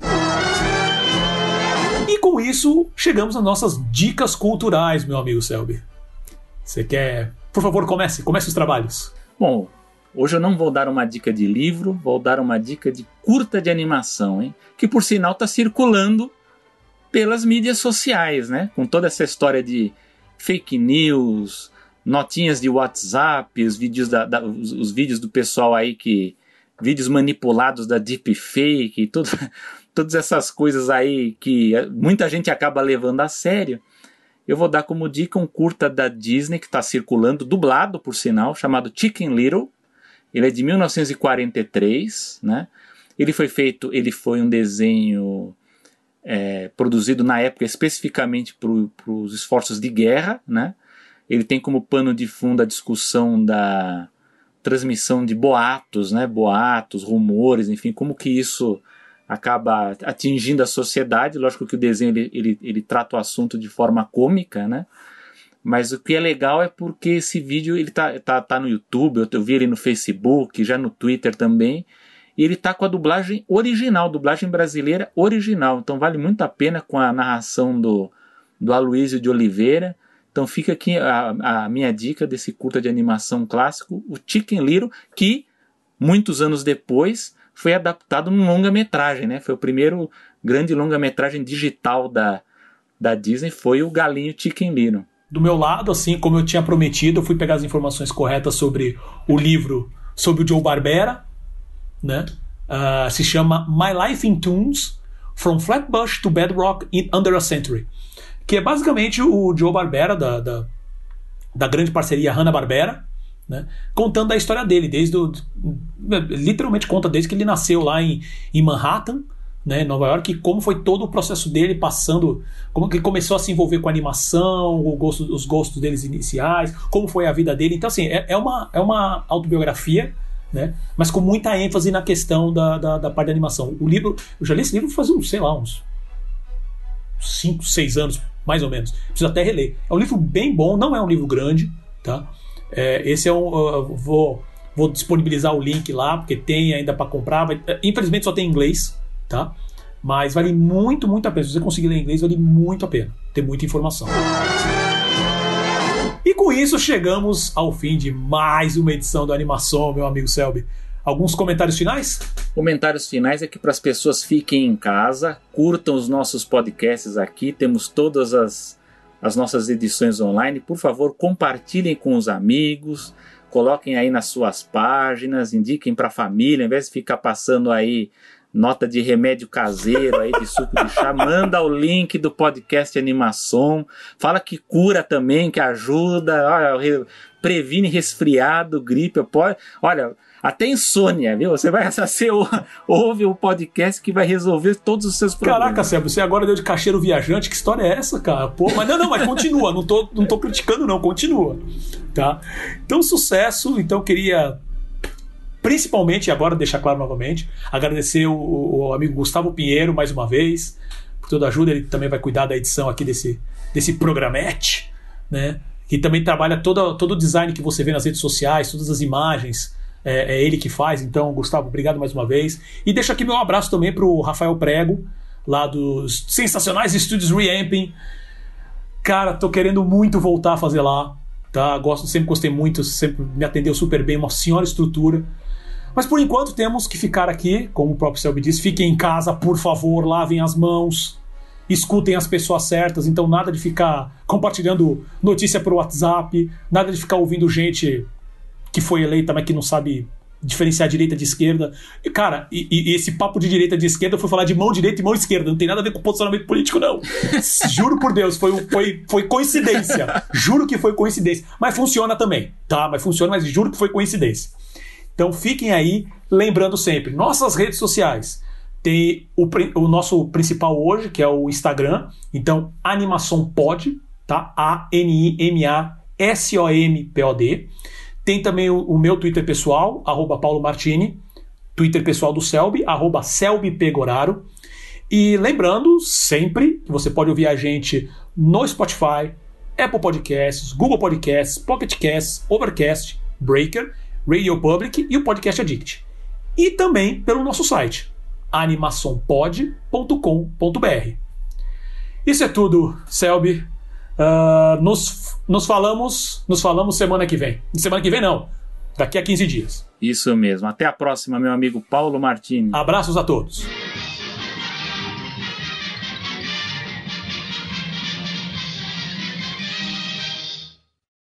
E com isso, chegamos às nossas dicas culturais, meu amigo Selby. Você quer. Por favor, comece, comece os trabalhos. Bom, Hoje eu não vou dar uma dica de livro, vou dar uma dica de curta de animação, hein? Que por sinal está circulando pelas mídias sociais, né? Com toda essa história de fake news, notinhas de WhatsApp, os vídeos, da, da os, os, vídeos do pessoal aí que. vídeos manipulados da deepfake, tudo, todas essas coisas aí que muita gente acaba levando a sério, eu vou dar como dica um curta da Disney que está circulando, dublado por sinal, chamado Chicken Little. Ele é de 1943, né? Ele foi feito, ele foi um desenho é, produzido na época especificamente para os esforços de guerra, né? Ele tem como pano de fundo a discussão da transmissão de boatos, né? Boatos, rumores, enfim, como que isso acaba atingindo a sociedade. Lógico que o desenho ele, ele, ele trata o assunto de forma cômica, né? Mas o que é legal é porque esse vídeo ele tá, tá, tá no YouTube, eu, vi ele no Facebook, já no Twitter também, e ele tá com a dublagem original, dublagem brasileira original. Então vale muito a pena com a narração do, do Aloysio de Oliveira. Então fica aqui a, a minha dica desse curta de animação clássico, o Chicken Little, que muitos anos depois foi adaptado num longa-metragem, né? Foi o primeiro grande longa-metragem digital da, da Disney, foi o Galinho Chicken Little. Do meu lado, assim, como eu tinha prometido, eu fui pegar as informações corretas sobre o livro sobre o Joe Barbera, né? Uh, se chama My Life in Tunes, From Flatbush to Bedrock in Under a Century, que é basicamente o Joe Barbera da, da, da grande parceria Hanna-Barbera, né? Contando a história dele, desde o, literalmente conta desde que ele nasceu lá em, em Manhattan, né, Nova York, e como foi todo o processo dele passando, como que começou a se envolver com a animação, gosto, os gostos deles iniciais, como foi a vida dele. Então, assim, é, é, uma, é uma autobiografia, né, mas com muita ênfase na questão da, da, da parte da animação. O livro, eu já li esse livro faz uns, sei lá, uns 5, 6 anos, mais ou menos. Preciso até reler. É um livro bem bom, não é um livro grande, tá? É, esse é um. Vou, vou disponibilizar o link lá, porque tem ainda para comprar. Vai, é, infelizmente só tem em inglês, tá? Mas vale muito, muito a pena. Se você conseguir ler inglês, vale muito a pena. Tem muita informação. E com isso chegamos ao fim de mais uma edição do Animação, meu amigo Selby. Alguns comentários finais? Comentários finais é que para as pessoas fiquem em casa, curtam os nossos podcasts aqui, temos todas as as nossas edições online, por favor, compartilhem com os amigos, coloquem aí nas suas páginas, indiquem para a família, em vez de ficar passando aí nota de remédio caseiro aí de suco de chá, manda o link do podcast Animação, fala que cura também, que ajuda, olha, previne resfriado, gripe, pode, olha, até insônia, viu? Você vai você ouve o podcast que vai resolver todos os seus problemas. Caraca, Sérgio, você agora deu de caixeiro viajante, que história é essa, cara? Pô, mas não, não, mas continua, não tô, não tô criticando não, continua, tá? Então, sucesso, então queria principalmente, agora deixar claro novamente, agradecer o, o, amigo Gustavo Pinheiro mais uma vez, por toda a ajuda, ele também vai cuidar da edição aqui desse, desse programete, né? Que também trabalha todo, todo o design que você vê nas redes sociais, todas as imagens, é, é, ele que faz. Então, Gustavo, obrigado mais uma vez. E deixo aqui meu abraço também para o Rafael Prego, lá dos sensacionais estúdios Reamping. Cara, tô querendo muito voltar a fazer lá. Tá? Gosto, sempre gostei muito, sempre me atendeu super bem, uma senhora estrutura. Mas por enquanto temos que ficar aqui, como o próprio Selby disse, fiquem em casa, por favor, lavem as mãos, escutem as pessoas certas, então nada de ficar compartilhando notícia por WhatsApp, nada de ficar ouvindo gente que foi eleita, mas que não sabe diferenciar direita de esquerda. E, cara, e, e, esse papo de direita de esquerda foi falar de mão direita e mão esquerda. Não tem nada a ver com posicionamento político, não. Juro por Deus, foi, foi, foi coincidência. Juro que foi coincidência. Mas funciona também, tá? Mas funciona, mas juro que foi coincidência. Então fiquem aí, lembrando sempre, nossas redes sociais. Tem o, o nosso principal hoje, que é o Instagram. Então, Animação Pod, tá? A-N-I-M-A-S-O-M-P-O-D. Tem também o, o meu Twitter pessoal, arroba Paulo Martini, Twitter pessoal do Selby, arroba Pegoraro. E lembrando sempre que você pode ouvir a gente no Spotify, Apple Podcasts, Google Podcasts, Pocket Casts, Overcast, Breaker, Radio Public e o Podcast Addict. E também pelo nosso site, animaçãopod.com.br. Isso é tudo, Selby. Uh, nos, nos falamos nos falamos semana que vem. Semana que vem não, daqui a 15 dias. Isso mesmo. Até a próxima, meu amigo Paulo Martini. Abraços a todos.